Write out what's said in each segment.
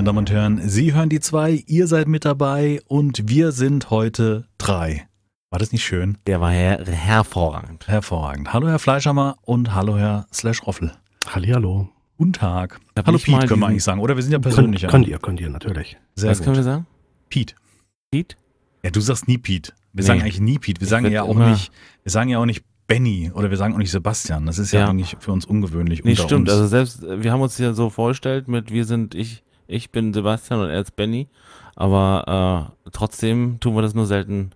meine Damen und Herren. Sie hören die zwei, ihr seid mit dabei und wir sind heute drei. War das nicht schön? Der war her hervorragend. Hervorragend. Hallo Herr Fleischhammer und hallo Herr Slash Roffel. Hallihallo. Guten Tag. Hab hallo mal können wir eigentlich sagen. Oder wir sind ja Könnt, persönlich. könnt ihr, könnt ihr, natürlich. Sehr Was gut. können wir sagen? Pete. Pete? Ja, du sagst nie Pete. Wir Nee. sagen eigentlich nie Pete. Wir Ich sagen ja auch nicht, wir sagen ja auch nicht Benny oder wir sagen auch nicht Sebastian. Das ist ja, Ja. eigentlich für uns ungewöhnlich. Nee, stimmt. Uns. Also selbst, äh, wir haben uns hier so vorgestellt mit, wir sind, ich, ich bin Sebastian und er ist Benny. Aber äh, trotzdem tun wir das nur selten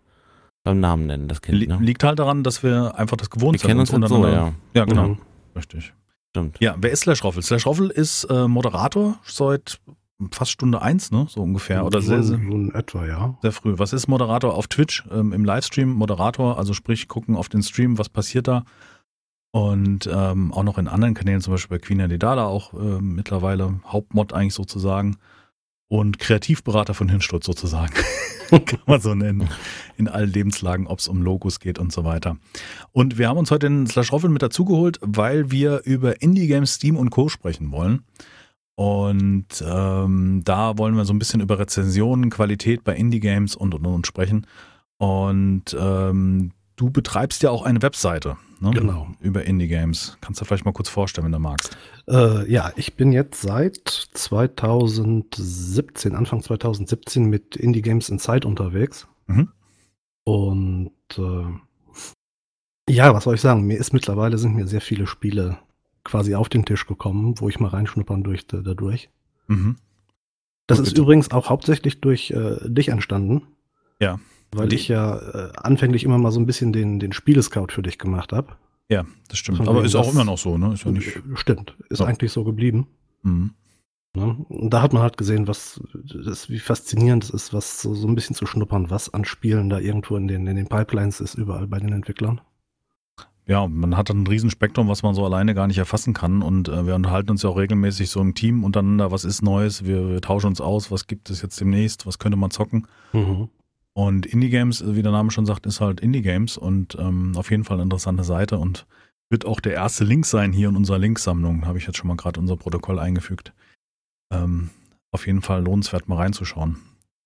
beim Namen nennen, das Kind. Ne? liegt halt daran, dass wir einfach das gewohnt Wir sind. kennen uns halt so, ja. Ja, genau. Mhm. Richtig. Stimmt. Ja, wer ist Slash Roffel? Slash Roffel ist äh, Moderator seit fast Stunde eins, ne? So ungefähr. Oder sehr, so, sehr, so in etwa, ja. sehr früh. Was ist Moderator auf Twitch ähm, im Livestream? Moderator, also sprich, gucken auf den Stream, was passiert da. Und ähm, auch noch in anderen Kanälen, zum Beispiel bei Queen Adidala auch ähm, mittlerweile Hauptmod eigentlich sozusagen. Und Kreativberater von Hinsturz sozusagen. Kann man so nennen. In allen Lebenslagen, ob es um Logos geht und so weiter. Und wir haben uns heute den Slash Roffel mit dazugeholt, weil wir über Indie-Games, Steam und Co. sprechen wollen. Und ähm, da wollen wir so ein bisschen über Rezensionen, Qualität bei Indie-Games und, und, und sprechen. Und ähm, du betreibst ja auch eine Webseite ne? Genau. über Indie-Games. Kannst du vielleicht mal kurz vorstellen, wenn du magst. Äh, ja, ich bin jetzt seit 2017, Anfang 2017 mit Indie Games Inside unterwegs. Mhm. Und äh, ja, was soll ich sagen? Mir ist mittlerweile sind mir sehr viele Spiele quasi auf den Tisch gekommen, wo ich mal reinschnuppern durch, dadurch. Mhm. Das Gut, ist bitte. übrigens auch hauptsächlich durch äh, dich entstanden. Ja. Weil ich ja äh, anfänglich immer mal so ein bisschen den, den Spielescout für dich gemacht habe. Ja, das stimmt. Von Aber ist auch immer noch so, ne? Ist ja nicht. Stimmt, ist Ja. eigentlich so geblieben. Mhm. Ne? Und da hat man halt gesehen, was das, wie faszinierend es ist, was so, so ein bisschen zu schnuppern, was an Spielen da irgendwo in den, in den Pipelines ist, überall bei den Entwicklern. Ja, man hat ein Riesenspektrum, was man so alleine gar nicht erfassen kann. Und äh, wir unterhalten uns ja auch regelmäßig so im Team untereinander, was ist Neues, wir, wir tauschen uns aus, was gibt es jetzt demnächst, was könnte man zocken. Mhm. Und Indie Games, wie der Name schon sagt, ist halt Indie Games und ähm, auf jeden Fall eine interessante Seite und wird auch der erste Link sein hier in unserer Linksammlung. Habe ich jetzt schon mal gerade unser Protokoll eingefügt. Ähm, auf jeden Fall lohnenswert mal reinzuschauen.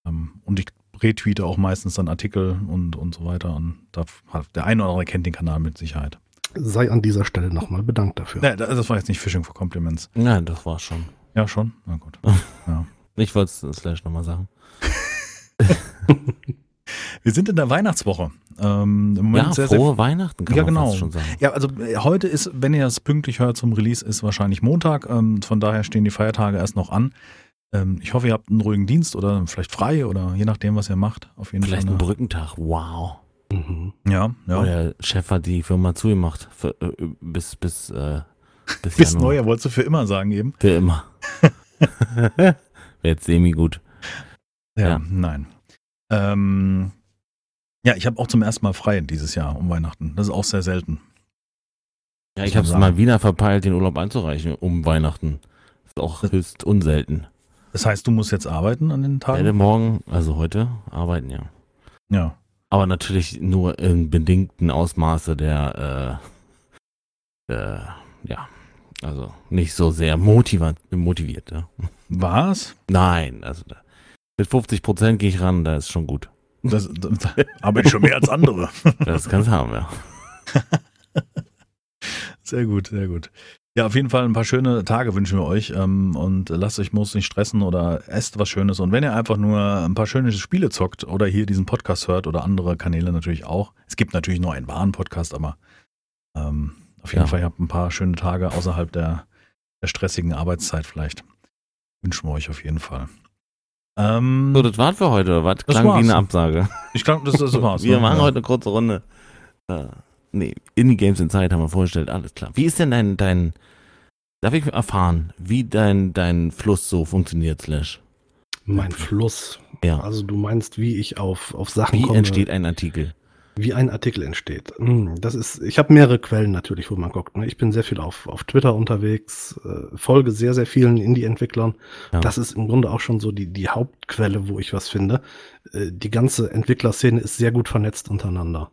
Ähm, und ich retweete auch meistens dann Artikel und, und so weiter. Und da hat der eine oder andere kennt den Kanal mit Sicherheit. Sei an dieser Stelle nochmal bedankt dafür. Nee, das war jetzt nicht Fishing for Compliments. Nein, das war's schon. Ja, schon? Na gut. Ich wollte es Slash nochmal sagen. Wir sind in der Weihnachtswoche. Ähm, Im Moment ja, sehr, frohe sehr Weihnachten kann Ja, man genau. fast schon sagen. Ja, also äh, heute ist, wenn ihr es pünktlich hört zum Release, ist wahrscheinlich Montag. Ähm, von daher stehen die Feiertage erst noch an. Ähm, ich hoffe, ihr habt einen ruhigen Dienst oder vielleicht frei oder je nachdem, was ihr macht. Auf jeden Vielleicht Fall. ein eine- Brückentag. Wow. Mhm. Ja, ja. Der Chef hat die Firma zugemacht. Für, äh, bis, bis, äh, bis, Bis. Neujahr wolltest du für immer sagen eben. Für immer. Wäre jetzt semi gut. Ja, Ja. nein. Ähm, ja, ich habe auch zum ersten Mal frei dieses Jahr um Weihnachten. Das ist auch sehr selten. Ja, ich habe es mal wieder verpeilt, den Urlaub einzureichen um Weihnachten. Ist auch höchst unselten. Das heißt, du musst jetzt arbeiten an den Ich werde Tagen? morgen, also heute, arbeiten, ja. Ja. Aber natürlich nur in bedingten Ausmaße der, äh, äh, ja, also nicht so sehr motiviert, motiviert. Ja. Was? Nein, also da, mit 50 Prozent gehe ich ran, da ist schon gut. Das, das arbeite ich schon mehr als andere. Das kann's haben, ja. Sehr gut, sehr gut. Ja, auf jeden Fall ein paar schöne Tage wünschen wir euch ähm, und lasst euch muss nicht stressen oder esst was Schönes. Und wenn ihr einfach nur ein paar schöne Spiele zockt oder hier diesen Podcast hört oder andere Kanäle natürlich auch. Es gibt natürlich nur einen wahren Podcast, aber ähm, auf jeden Ja. Fall ihr habt ein paar schöne Tage außerhalb der, der stressigen Arbeitszeit vielleicht. Wünschen wir euch auf jeden Fall. Ähm, So, das war's für heute. Was Das klang wie war's. eine Absage? ich glaube, das, das war's. Wir ne? machen ja. heute eine kurze Runde. Äh, nee, Indie Games in Zeit haben wir vorgestellt, alles klar. Wie ist denn dein, dein, darf ich erfahren, wie dein, dein Fluss so funktioniert, Slash? Mein Fluss. Ja. Also du meinst, wie ich auf, auf Sachen Wie komme. entsteht ein Artikel? Wie ein Artikel entsteht. Hm, Das ist, ich habe mehrere Quellen natürlich, wo man guckt. ne? Ich bin sehr viel auf, auf Twitter unterwegs, äh, folge sehr, sehr vielen Indie-Entwicklern. Ja. Das ist im Grunde auch schon so die, die Hauptquelle, wo ich was finde. Äh, Die ganze Entwicklerszene ist sehr gut vernetzt untereinander.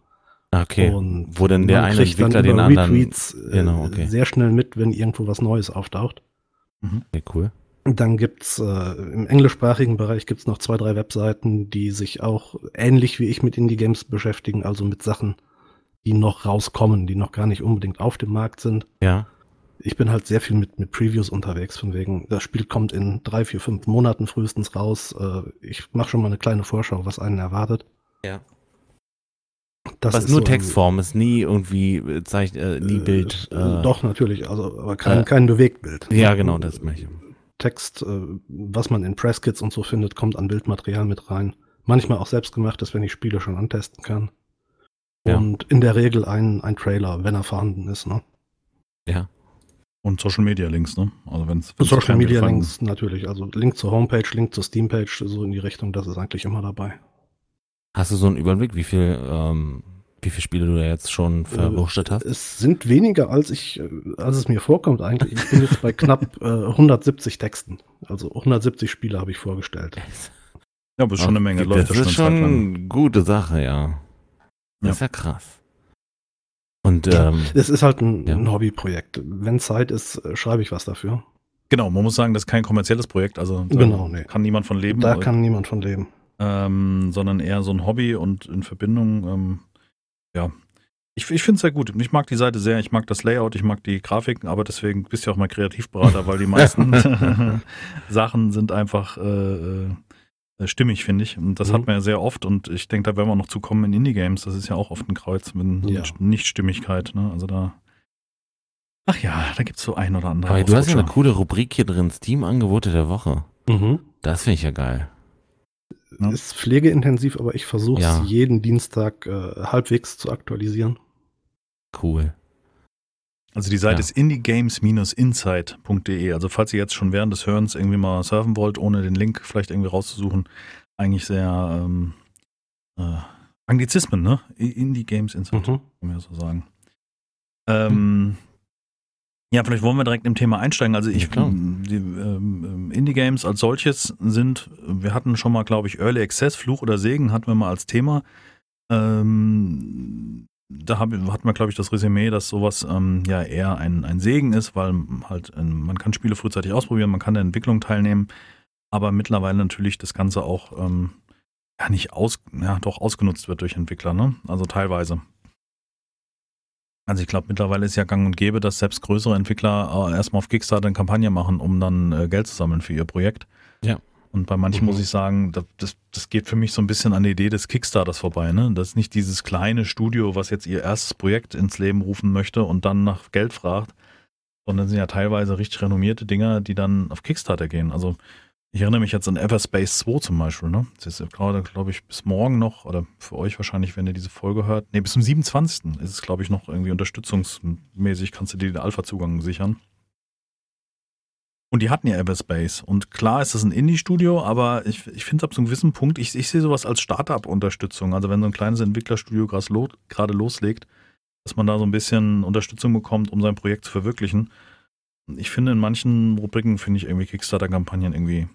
Okay. Und Wo denn der eine Entwickler den anderen. Retweets äh, Genau, okay. sehr schnell mit, wenn irgendwo was Neues auftaucht. Okay, cool. Dann gibt's äh, im englischsprachigen Bereich gibt's noch zwei, drei Webseiten, die sich auch ähnlich wie ich mit Indie-Games beschäftigen, also mit Sachen, die noch rauskommen, die noch gar nicht unbedingt auf dem Markt sind. Ja. Ich bin halt sehr viel mit, mit Previews unterwegs, von wegen, das Spiel kommt in drei, vier, fünf Monaten frühestens raus. Äh, ich mache schon mal eine kleine Vorschau, was einen erwartet. Ja. Das Was ist nur so Textform ist, nie irgendwie äh, Zeichen, äh, nie Bild. Äh, Äh, Doch, natürlich, also, aber kein, äh, kein Bewegtbild. Ja, genau, das meine ich. Text, äh, was man in Presskits und so findet, kommt an Bildmaterial mit rein. Manchmal auch selbstgemachtes, wenn ich Spiele schon antesten kann. Ja. Und in der Regel ein, ein Trailer, wenn er vorhanden ist. Ne? Ja. Und Social Media Links, ne? Also wenn es Social Media Links natürlich, also Link zur Homepage, Link zur Steampage, so in die Richtung, das ist eigentlich immer dabei. Hast du so einen Überblick, wie viel, ähm, wie viele Spiele du da jetzt schon verwurstet hast? Es sind weniger, als ich, äh, als es mir vorkommt eigentlich. Ich bin jetzt bei knapp äh, 170 Texten. Also 170 Spiele habe ich vorgestellt. Ja, aber ist schon eine Menge das Leute ist schon eine gute Sache, ja. Das Ja. ist ja krass. Und Ja, ähm, Es ist halt ein, Ja. ein Hobbyprojekt. Wenn Zeit ist, äh, schreibe ich was dafür. Genau, man muss sagen, das ist kein kommerzielles Projekt, also da Genau, nee. kann niemand von leben, Da kann niemand von leben. ähm, sondern eher so ein Hobby und in Verbindung, ähm, ja. Ich, ich finde es sehr gut. Ich mag die Seite sehr, ich mag das Layout, ich mag die Grafiken, aber deswegen bist du ja auch mal Kreativberater, weil die meisten Sachen sind einfach äh, äh, stimmig, finde ich. Und das Mhm. hat man ja sehr oft und ich denke, da werden wir noch zu kommen in Indie-Games. Das ist ja auch oft ein Kreuz mit Ja. Nichtstimmigkeit. Ne? Also da. Ach ja, da gibt es so ein oder andere. aber du hast ja eine coole Rubrik hier drin, Steam-Angebote der Woche. Das finde ich ja geil. Ja. Ist pflegeintensiv, aber ich versuche es Ja. jeden Dienstag äh, halbwegs zu aktualisieren. Cool. Also die Seite Ja. ist indiegames-insight.de. Also falls ihr jetzt schon während des Hörens irgendwie mal surfen wollt, ohne den Link vielleicht irgendwie rauszusuchen, eigentlich sehr ähm, äh, Anglizismen, ne? Indie Games Insight, Mhm. kann man ja so sagen. Ähm, ja, vielleicht wollen wir direkt im Thema einsteigen. Also ich, Ja, die ähm, Indie Games als solches sind, wir hatten schon mal, glaube ich, Early Access, Fluch oder Segen hatten wir mal als Thema. Ähm, da hab, hatten wir, glaube ich, das Resümee, dass sowas ähm, ja eher ein, ein Segen ist, weil halt ähm, man kann Spiele frühzeitig ausprobieren, man kann der Entwicklung teilnehmen, aber mittlerweile natürlich das Ganze auch ähm, ja nicht aus, ja doch ausgenutzt wird durch Entwickler, ne? Also teilweise. Also ich glaube, mittlerweile ist ja gang und gäbe, dass selbst größere Entwickler äh, erstmal auf Kickstarter eine Kampagne machen, um dann äh, Geld zu sammeln für ihr Projekt. Ja. Und bei manchen Mhm. muss ich sagen, das, das, geht für mich so ein bisschen an der Idee des Kickstarters vorbei. Ne? Das ist nicht dieses kleine Studio, was jetzt ihr erstes Projekt ins Leben rufen möchte und dann nach Geld fragt, sondern sind ja teilweise richtig renommierte Dinger, die dann auf Kickstarter gehen. Also ich erinnere mich jetzt an Everspace 2 zum Beispiel. Ne? Das ist gerade, glaube ich, bis morgen noch, oder für euch wahrscheinlich, wenn ihr diese Folge hört. Nee, bis zum 27. ist es, glaube ich, noch irgendwie unterstützungsmäßig, kannst du dir den Alpha-Zugang sichern. Und die hatten ja Everspace. Und klar ist das ein Indie-Studio, aber ich, ich finde es ab so einem gewissen Punkt, ich, ich sehe sowas als Startup-Unterstützung. Also wenn so ein kleines Entwicklerstudio gerade lo, gerade loslegt, dass man da so ein bisschen Unterstützung bekommt, um sein Projekt zu verwirklichen. Ich finde, in manchen Rubriken finde ich irgendwie Kickstarter-Kampagnen irgendwie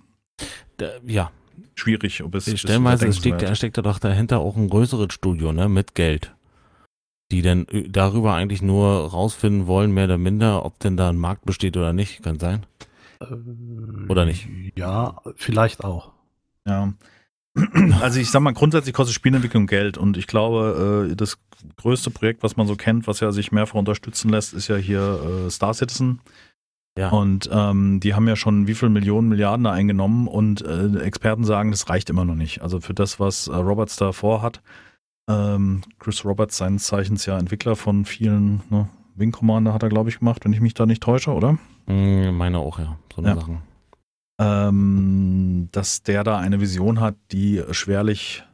Da, ja, schwierig. Ob es, stellenweise es steckt, da steckt da doch dahinter auch ein größeres Studio, ne, mit Geld. Die dann äh, darüber eigentlich nur rausfinden wollen, mehr oder minder, ob denn da ein Markt besteht oder nicht. Kann sein. Oder nicht? Ja, vielleicht auch. Ja. Also ich sag mal, grundsätzlich kostet Spielentwicklung Geld und ich glaube, äh, das größte Projekt, was man so kennt, was ja sich mehrfach unterstützen lässt, ist ja hier äh, Star Citizen. Ja. Und ähm, die haben ja schon wie viel Millionen, Milliarden da eingenommen und äh, Experten sagen, das reicht immer noch nicht. Also für das, was äh, Roberts da vorhat, ähm, Chris Roberts, seines Zeichens ja Entwickler von vielen, ne, Wing Commander hat er, glaube ich, gemacht, wenn ich mich da nicht täusche, oder? Hm, meine auch, ja. So eine Ja. Sachen. ähm, dass der da eine Vision hat, die schwerlich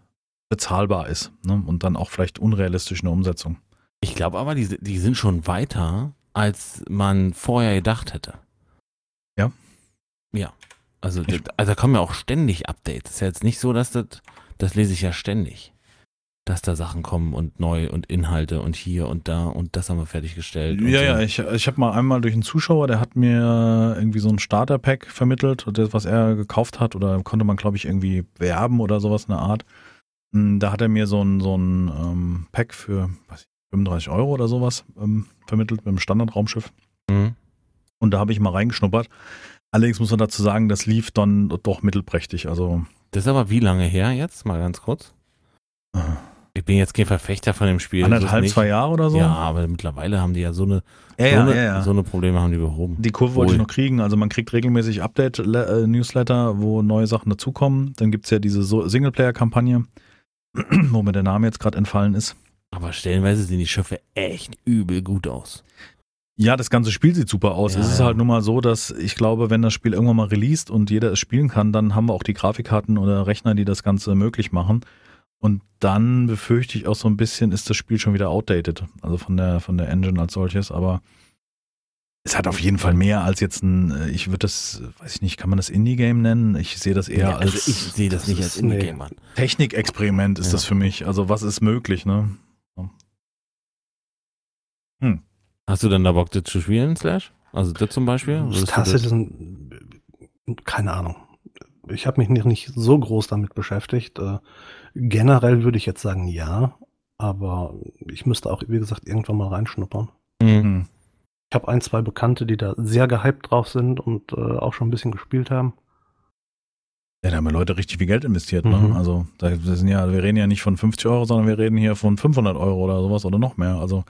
bezahlbar ist ne? und dann auch vielleicht unrealistisch in der Umsetzung. Ich glaube aber, die, die sind schon weiter, als man vorher gedacht hätte. Ja? Ja. Also, das- also da kommen ja auch ständig Updates. ist ja jetzt nicht so, dass das, das lese ich ja ständig. Dass da Sachen kommen und neu und Inhalte und hier und da und das haben wir fertiggestellt. Ja, so. ja, ich, ich habe mal einmal durch einen Zuschauer, der hat mir irgendwie so ein Starter-Pack vermittelt, das, was er gekauft hat, oder konnte man, glaube ich, irgendwie werben oder sowas in der Art. Hm, Da hat er mir so ein, so ein ähm, Pack für weiß ich, 35 Euro oder sowas ähm, vermittelt mit einem Standardraumschiff. Mhm. Und da habe ich mal reingeschnuppert. Allerdings muss man dazu sagen, das lief dann doch mittelprächtig. Also Das ist aber wie lange her jetzt? Mal ganz kurz. Ich bin jetzt kein Verfechter von dem Spiel. anderthalb, zwei Jahre oder so. Ja, aber mittlerweile haben die ja so eine, ja, so, ja, eine ja, so eine Probleme haben die behoben. Die Kurve wollte ich Wohl. noch kriegen. Also man kriegt regelmäßig Update-Newsletter, wo neue Sachen dazukommen. Dann gibt es ja diese Singleplayer-Kampagne, wo mir der Name jetzt gerade entfallen ist. Aber stellenweise sehen die Schiffe echt übel gut aus. Ja, das ganze Spiel sieht super aus. Ja, es ist halt nun mal so, dass ich glaube, wenn das Spiel irgendwann mal released und jeder es spielen kann, dann haben wir auch die Grafikkarten oder Rechner, die das Ganze möglich machen. Und dann befürchte ich auch so ein bisschen, ist das Spiel schon wieder outdated. Also von der, von der Engine als solches. Aber es hat auf jeden Fall mehr als jetzt ein, äh, ich würde das, weiß ich nicht, kann man das Indie-Game nennen? Ich sehe das eher Ja, als also ich sehe das, das nicht als Indie-Game an. Technikexperiment ist Ja. das für mich. Also was ist möglich, ne? Hast du denn da Bock, das zu spielen, Slash? Also das zum Beispiel? Das das- ein, keine Ahnung. Ich habe mich nicht, nicht so groß damit beschäftigt. Äh, generell würde ich jetzt sagen, ja. Aber ich müsste auch, wie gesagt, irgendwann mal reinschnuppern. Mhm. Hm. Ich habe ein, zwei Bekannte, die da sehr gehypt drauf sind und äh, auch schon ein bisschen gespielt haben. Ja, da haben ja Leute richtig viel Geld investiert. Ne? Mhm. Also da sind ja, wir reden ja nicht von 50 Euro, sondern wir reden hier von 500 Euro oder sowas oder noch mehr. Also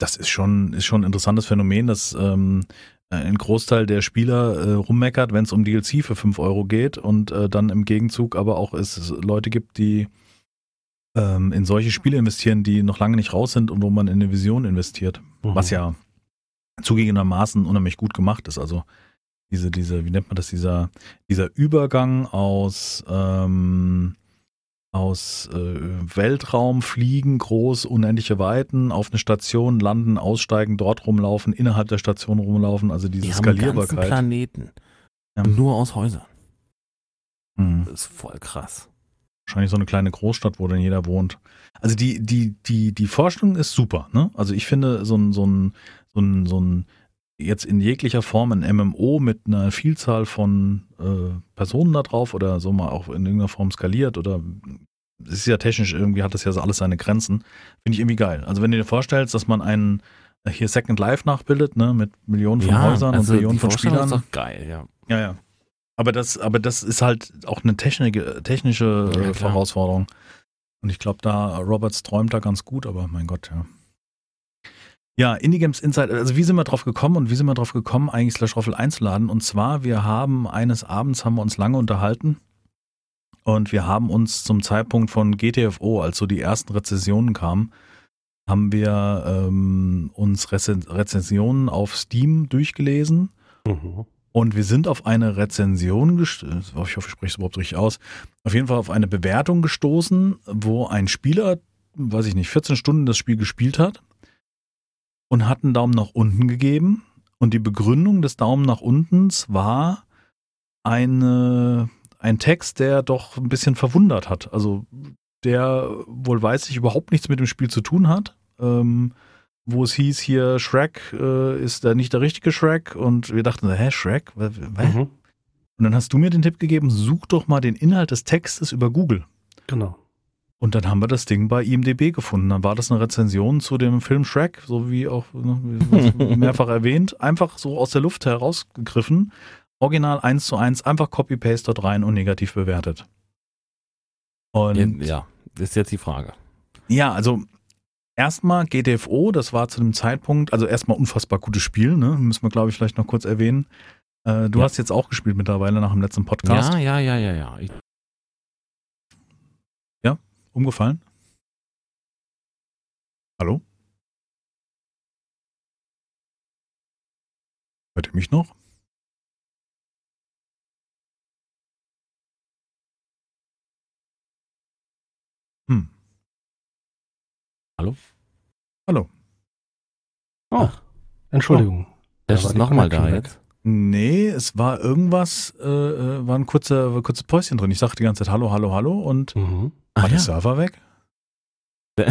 das ist schon, ist schon ein interessantes Phänomen, dass ähm, ein Großteil der Spieler äh, rummeckert, wenn es um DLC für 5 Euro geht und äh, dann im Gegenzug aber auch es Leute gibt, die ähm, in solche Spiele investieren, die noch lange nicht raus sind und wo man in eine Vision investiert. Mhm. Was ja zugegebenermaßen unheimlich gut gemacht ist. Also diese, diese, wie nennt man das, dieser, dieser Übergang aus, ähm, aus äh, Weltraum, Fliegen, groß, unendliche Weiten, auf eine Station landen, aussteigen, dort rumlaufen, innerhalb der Station rumlaufen, also diese Die haben einen ganzen Skalierbarkeit. Planeten. Ja. Nur aus Häusern. Hm. Das ist voll krass. Wahrscheinlich so eine kleine Großstadt, wo dann jeder wohnt. Also die, die, die, die Vorstellung ist super, ne? Also ich finde so ein, so ein, so ein, so ein jetzt in jeglicher Form ein MMO mit einer Vielzahl von äh, Personen da drauf oder so mal auch in irgendeiner Form skaliert oder es ist ja technisch irgendwie hat das ja so alles seine Grenzen. Finde ich irgendwie geil. Also wenn du dir vorstellst, dass man einen äh, hier Second Life nachbildet, ne, mit Millionen von Häusern und Millionen also von Spielern. ist doch geil, ja. Ja, ja. Aber das, aber das ist halt auch eine Technik, technische Ja. Herausforderung. Und ich glaube, da Roberts träumt da ganz gut, aber mein Gott, ja. Ja, Indie Games Insight, also wie sind wir drauf gekommen und wie sind wir drauf gekommen, eigentlich Slash Roffel einzuladen? Und zwar, wir haben eines Abends haben wir uns lange unterhalten und wir haben uns zum Zeitpunkt von GTFO, als so die ersten Rezensionen kamen, haben wir ähm, uns Rezen Rezensionen auf Steam durchgelesen Mhm. und wir sind auf eine Rezension gestoßen, ich hoffe, ich spreche es überhaupt richtig aus, auf jeden Fall auf eine Bewertung gestoßen, wo ein Spieler, weiß ich nicht, 14 Stunden das Spiel gespielt hat und hat einen Daumen nach unten gegeben. Und die Begründung des Daumen nach untens war eine, ein Text, der doch ein bisschen verwundert hat. Also der wohl weiß ich überhaupt nichts mit dem Spiel zu tun hat. Ähm, wo es hieß hier, Shrek äh, ist da nicht der richtige Shrek und wir dachten, hä, Shrek? Hä? Mhm. Und dann hast du mir den Tipp gegeben, such doch mal den Inhalt des Textes über Google. Genau. Und dann haben wir das Ding bei IMDB gefunden. Dann war das eine Rezension zu dem Film Shrek, so wie auch ne, mehrfach erwähnt, einfach so aus der Luft herausgegriffen. Original 1 zu 1, einfach Copy-Paste dort rein und negativ bewertet. Und Ja, das ist jetzt die Frage. ja, also erstmal GTFO, das war zu dem Zeitpunkt, also erstmal unfassbar gutes Spiel, ne? Müssen wir, glaube ich, vielleicht noch kurz erwähnen. Äh, du Ja. hast jetzt auch gespielt mittlerweile nach dem letzten Podcast. Ja, ja, ja, ja, ja. Ich, Umgefallen? Hallo? Hört ihr mich noch? Hm. Hallo? Hallo. Oh, Entschuldigung. das Da war ist nochmal da weg. jetzt. Nee, es war irgendwas, äh, äh, war ein kurzer, kurzes Päuschen drin. Ich sagte die ganze Zeit Hallo, Hallo, Hallo und Mhm. Ah, war der ja. Server weg?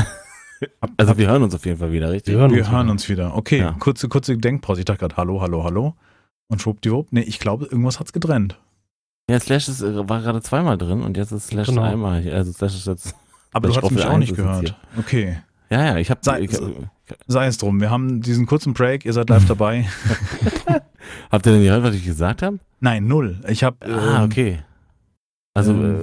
Also wir hören uns auf jeden Fall wieder, richtig? Wir hören wir uns hören wieder. uns wieder. Okay, Ja. kurze, kurze Denkpause. Ich dachte gerade Hallo, Hallo, Hallo. Und schwuppdiwupp. Nee, ich glaube, irgendwas hat's getrennt. Ja, Slash ist, äh, war gerade zweimal drin und jetzt ist Slash Genau. einmal. Also Slash ist jetzt. Aber Ich du hast mich auch nicht gehört. Okay. Ja, ja, ich habe. Sei- Ich, Sei es drum. Wir haben diesen kurzen Break. Ihr seid live dabei. Habt ihr denn gehört, was ich gesagt habe? Nein, null. Ich habe. Ah, okay. Also, Ähm,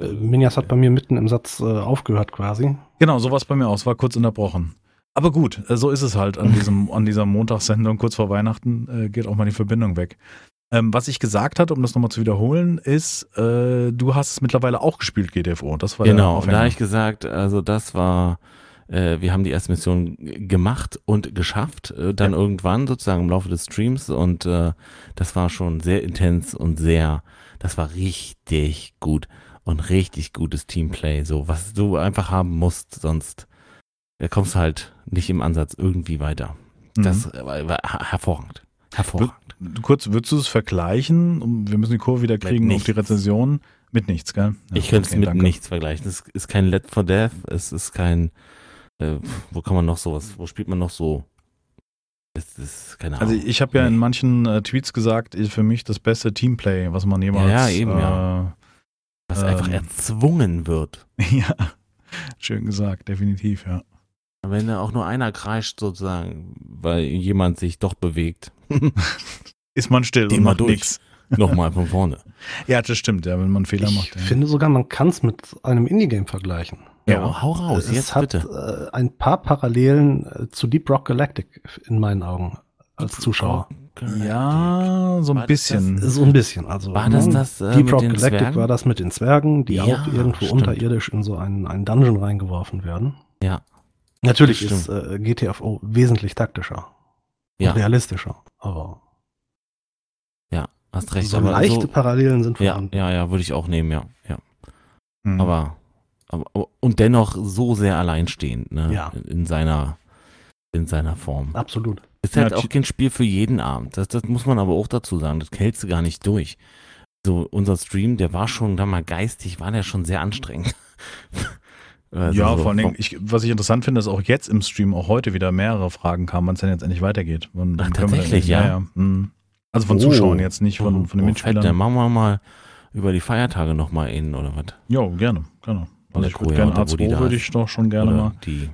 äh, Äh, Minjas hat bei mir mitten im Satz äh, aufgehört quasi. Genau, sowas bei mir aus. War kurz unterbrochen. Aber gut, äh, so ist es halt an diesem an dieser Montagssendung kurz vor Weihnachten äh, geht auch mal die Verbindung weg. Ähm, was ich gesagt hatte, um das nochmal zu wiederholen, ist, äh, du hast es mittlerweile auch gespielt, GTFO. Das war genau, und da habe ich gesagt, also das war, äh, wir haben die erste Mission gemacht und geschafft, äh, dann Ja. irgendwann sozusagen im Laufe des Streams und äh, das war schon sehr intens und sehr, das war richtig gut und richtig gutes Teamplay, so was du einfach haben musst, sonst da kommst du halt nicht im Ansatz irgendwie weiter. Mhm. Das war, war hervorragend. Hervorragend. Kurz, würdest du es vergleichen? Wir müssen die Kurve wieder kriegen auf die. Rezension. Mit nichts, gell? Ja, Ich könnte es okay, mit danke. nichts vergleichen. Es ist kein Let for Death, es ist kein, äh, wo kann man noch sowas, wo spielt man noch so? Es ist keine Also Ahnung. ich habe ja in Nee. manchen äh, Tweets gesagt, ist für mich das beste Teamplay, was man jemals. Ja, ja, eben, ja. was einfach ähm, erzwungen wird. Äh, ja, schön gesagt, definitiv, ja. Wenn da auch nur einer kreischt sozusagen, weil jemand sich doch bewegt. Ist man still und mal macht durch. nichts. Nochmal von vorne. Ja, das stimmt, ja, wenn man Fehler ich macht. Ja. finde sogar, man kann es mit einem Indie-Game vergleichen. Ja, hau raus, es jetzt hat bitte. äh, ein paar Parallelen äh, zu Deep Rock Galactic in meinen Augen als Zuschauer. ja, so ein War das bisschen. So ein bisschen. Also War das ne, das äh, Deep Rock Galactic Zwergen? war das mit den Zwergen, die Ja, auch irgendwo stimmt. unterirdisch in so einen, einen Dungeon reingeworfen werden. Ja. Natürlich Das ist äh, GTFO wesentlich taktischer Ja. und realistischer, aber Ja, hast recht. so aber leichte so, Parallelen sind ja, vorhanden. ja, ja, würde ich auch nehmen, ja. ja. Mhm. Aber, aber und dennoch so sehr alleinstehend, ne? Ja. In, in seiner in seiner Form. Absolut. Ist halt Ja, auch kein Spiel für jeden Abend. Das, das muss man aber auch dazu sagen. Das hältst du gar nicht durch. So, unser Stream, der war schon da mal geistig, war der schon sehr anstrengend. Also ja, so vor allen Dingen, ich, was ich interessant finde, ist auch jetzt im Stream auch heute wieder mehrere Fragen kamen, wann es denn jetzt endlich weitergeht. Wann, Ach, tatsächlich, ja? ja. Mhm. Also von Oh. Zuschauern jetzt, nicht von, von den Oh, Mitspielern. fett, Dann machen wir mal über die Feiertage nochmal in oder was? Jo, gerne, gerne. Also ich würde gerne oder Buddy A2 da würde ich doch schon gerne mal. die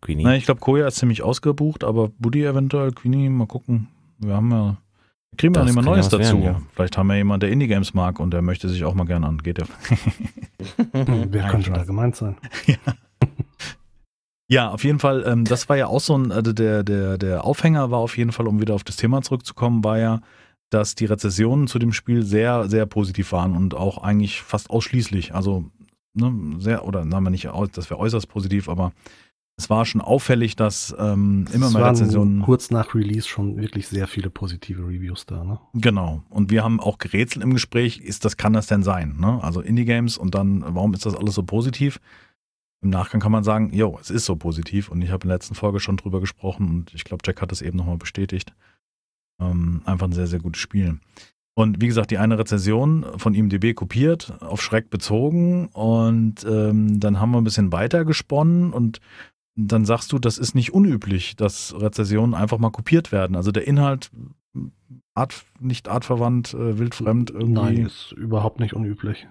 Queenie. Na, ich glaube, Koja ist ziemlich ausgebucht, aber Buddy eventuell, Queenie, mal gucken. Wir haben ja, wir kriegen wir Das noch jemand ja Neues dazu. werden, ja. Vielleicht haben wir jemanden, der Indie-Games mag und der möchte sich auch mal gerne an GTF. Wer Nein, könnte da gemeint sein? Ja, auf jeden Fall, ähm, das war ja auch so ein, also der, der, der Aufhänger war auf jeden Fall, um wieder auf das Thema zurückzukommen, war ja, dass die Rezessionen zu dem Spiel sehr, sehr positiv waren und auch eigentlich fast ausschließlich, also ne, sehr, oder sagen wir nicht, aus- das wäre äußerst positiv, aber es war schon auffällig, dass ähm, immer es waren Rezensionen. kurz nach Release schon wirklich sehr viele positive Reviews da. Ne? Genau. Und wir haben auch gerätselt im Gespräch, ist das, kann das denn sein? Ne? Also Indie-Games und dann, warum ist das alles so positiv? Im Nachgang kann man sagen, jo, es ist so positiv und ich habe in der letzten Folge schon drüber gesprochen und ich glaube, Jack hat es eben nochmal bestätigt. Ähm, einfach ein sehr, sehr gutes Spiel. Und wie gesagt, die eine Rezension von IMDB kopiert, auf Schreck bezogen und ähm, dann haben wir ein bisschen weiter gesponnen und dann sagst du, das ist nicht unüblich, dass Rezensionen einfach mal kopiert werden. Also der Inhalt art, nicht artverwandt, äh, wildfremd irgendwie. Nein, ist überhaupt nicht unüblich.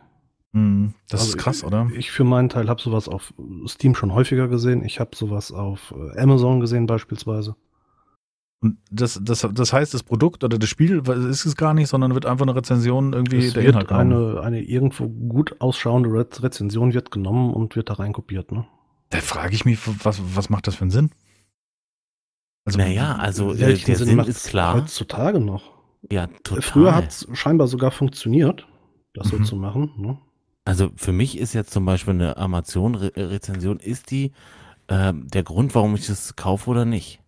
Hm, das Also ist krass, ich, oder? Ich für meinen Teil habe sowas auf Steam schon häufiger gesehen. Ich habe sowas auf äh, Amazon gesehen beispielsweise. Und das, das, das heißt, das Produkt oder das Spiel ist es gar nicht, sondern wird einfach eine Rezension irgendwie Es der wird Inhalt genommen. eine, eine irgendwo gut ausschauende Re Rezension wird genommen und wird da reinkopiert. Ne? Da frage ich mich, was, was macht das für einen Sinn? Also, Naja, also äh, Welchen der Sinn Sinn ist klar. Heutzutage noch. Ja, total. Früher hat es scheinbar sogar funktioniert, das Mhm. so zu machen. Ne? Also für mich ist jetzt zum Beispiel eine Amazon-Rezension, ist die ähm, der Grund, warum ich das kaufe oder nicht.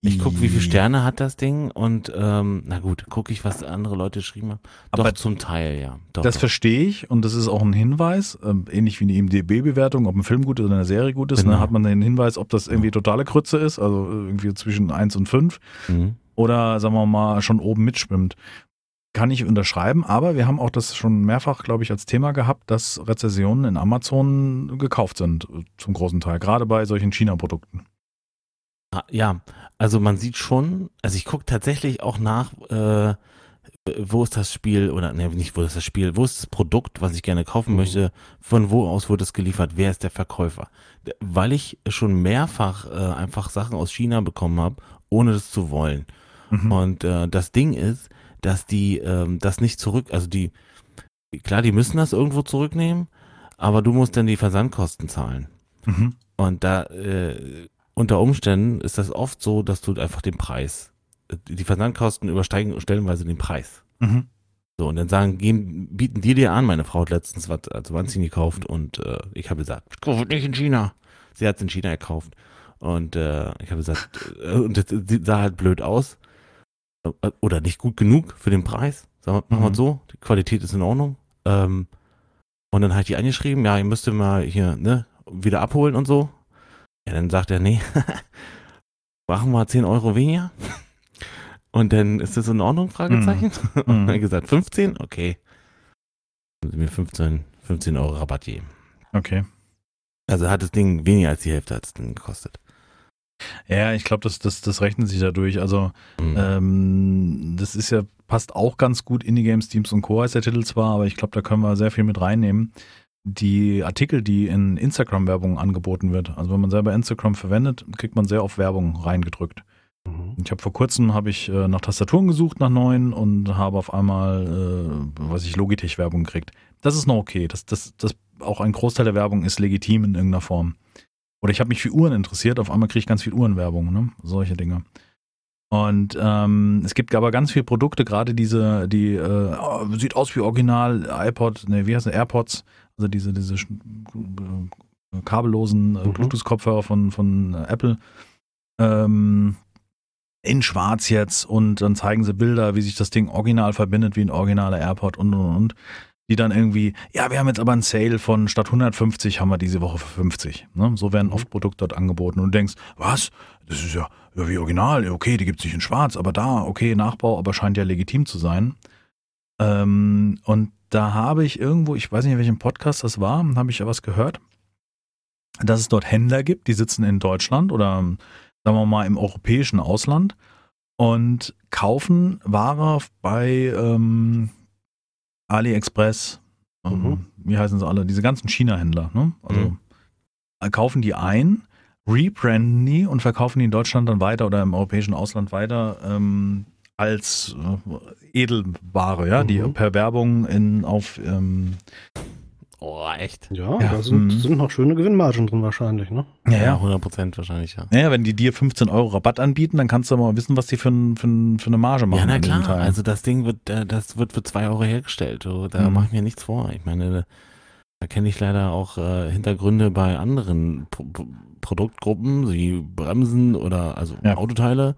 Ich gucke, wie viele Sterne hat das Ding und ähm, na gut, gucke ich, was andere Leute geschrieben haben. Doch, Aber zum Teil, ja. Doch, Das doch. verstehe ich und das ist auch ein Hinweis, ähm, ähnlich wie eine IMDB-Bewertung, ob ein Film gut ist oder eine Serie gut ist. Genau. Dann hat man den Hinweis, ob das irgendwie totale Krütze ist, also irgendwie zwischen 1 und 5 Mhm. oder sagen wir mal schon oben mitschwimmt. Kann ich unterschreiben, aber wir haben auch das schon mehrfach, glaube ich, als Thema gehabt, dass Rezessionen in Amazon gekauft sind, äh, zum großen Teil, gerade bei solchen China-Produkten. Ah, Ja, also man sieht schon, also ich gucke tatsächlich auch nach, äh, wo ist das Spiel, oder ne, nicht wo ist das Spiel, wo ist das Produkt, was ich gerne kaufen Mhm. möchte, von wo aus wird es geliefert, wer ist der Verkäufer. Weil ich schon mehrfach äh, einfach Sachen aus China bekommen habe, ohne das zu wollen. Mhm. Und äh, das Ding ist, dass die ähm, das nicht zurück, also die, klar, die müssen das irgendwo zurücknehmen, aber du musst dann die Versandkosten zahlen. Mhm. Und da äh, unter Umständen ist das oft so, dass du einfach den Preis, die Versandkosten übersteigen stellenweise den Preis. Mhm. So, und dann sagen, gehen, bieten die dir an, meine Frau hat letztens was als Wanzing gekauft und äh, ich habe gesagt, ich kaufe nicht in China. Sie hat es in China gekauft. Und äh, ich habe gesagt, äh, und das sah halt blöd aus. Äh, Oder nicht gut genug für den Preis. Sagen wir, machen wir Mhm. so, die Qualität ist in Ordnung. Ähm, und dann habe ich die angeschrieben, ja, ihr müsst ihr mal hier, ne, wieder abholen und so. Ja, dann sagt er, nee, machen wir 10 Euro weniger. Und dann ist das in Ordnung, Fragezeichen. Und dann hat er gesagt, 15? Okay. Haben sie mir 15, 15 Euro Rabatt geben. Okay. Also hat das Ding weniger als die Hälfte hat es dann gekostet. Ja, ich glaube, das, das, das rechnet sich dadurch. Also, Mhm. ähm, das ist ja, passt auch ganz gut in die Games, Teams und Co. heißt der Titel zwar, aber ich glaube, da können wir sehr viel mit reinnehmen. Die Artikel, die in Instagram-Werbung angeboten wird. Also wenn man selber Instagram verwendet, kriegt man sehr oft Werbung reingedrückt. Mhm. Ich habe vor kurzem habe ich äh, nach Tastaturen gesucht nach neuen und habe auf einmal, äh, was ich Logitech-Werbung gekriegt. Das ist noch okay. Das, das, das auch ein Großteil der Werbung ist legitim in irgendeiner Form. Oder ich habe mich für Uhren interessiert, auf einmal kriege ich ganz viel Uhrenwerbung, ne? Solche Dinge. Und ähm, es gibt aber ganz viele Produkte, gerade diese, die äh, sieht aus wie Original iPod, ne, wie heißt das, AirPods, also diese, diese äh, kabellosen äh, Mhm. Bluetooth-Kopfhörer von, von äh, Apple. Ähm, in schwarz jetzt und dann zeigen sie Bilder, wie sich das Ding original verbindet, wie ein originaler AirPod und und und. Die dann irgendwie, ja, wir haben jetzt aber einen Sale von statt 150 haben wir diese Woche für 50. Ne? So werden Mhm. oft Produkte dort angeboten und du denkst, was? Das ist ja, ja wie original, okay, die gibt es nicht in schwarz, aber da, okay, Nachbau, aber scheint ja legitim zu sein. Ähm, und da habe ich irgendwo, ich weiß nicht, in welchem Podcast das war, habe ich ja was gehört, dass es dort Händler gibt, die sitzen in Deutschland oder sagen wir mal im europäischen Ausland und kaufen Ware bei ähm, AliExpress, ähm, Mhm. wie heißen sie alle, diese ganzen China-Händler, ne? Also Mhm. äh, kaufen die ein, rebranden die und verkaufen die in Deutschland dann weiter oder im europäischen Ausland weiter ähm, als äh, Edelware, ja, die Mhm. per Werbung in, auf ähm, Oh, echt? Ja, Ja, da sind, mhm. sind noch schöne Gewinnmargen drin wahrscheinlich, ne? ja, ja. 100 Prozent wahrscheinlich, ja. Naja, wenn die dir 15 Euro Rabatt anbieten, dann kannst du mal wissen, was die für, ein, für, für eine Marge machen. Ja, na klar. Teil. Also das Ding wird, äh, das wird für zwei Euro hergestellt. So, da Mhm. mach ich mir nichts vor. Ich meine, da kenne ich leider auch äh, Hintergründe bei anderen Pro Pro Produktgruppen, wie Bremsen oder also Ja. Autoteile.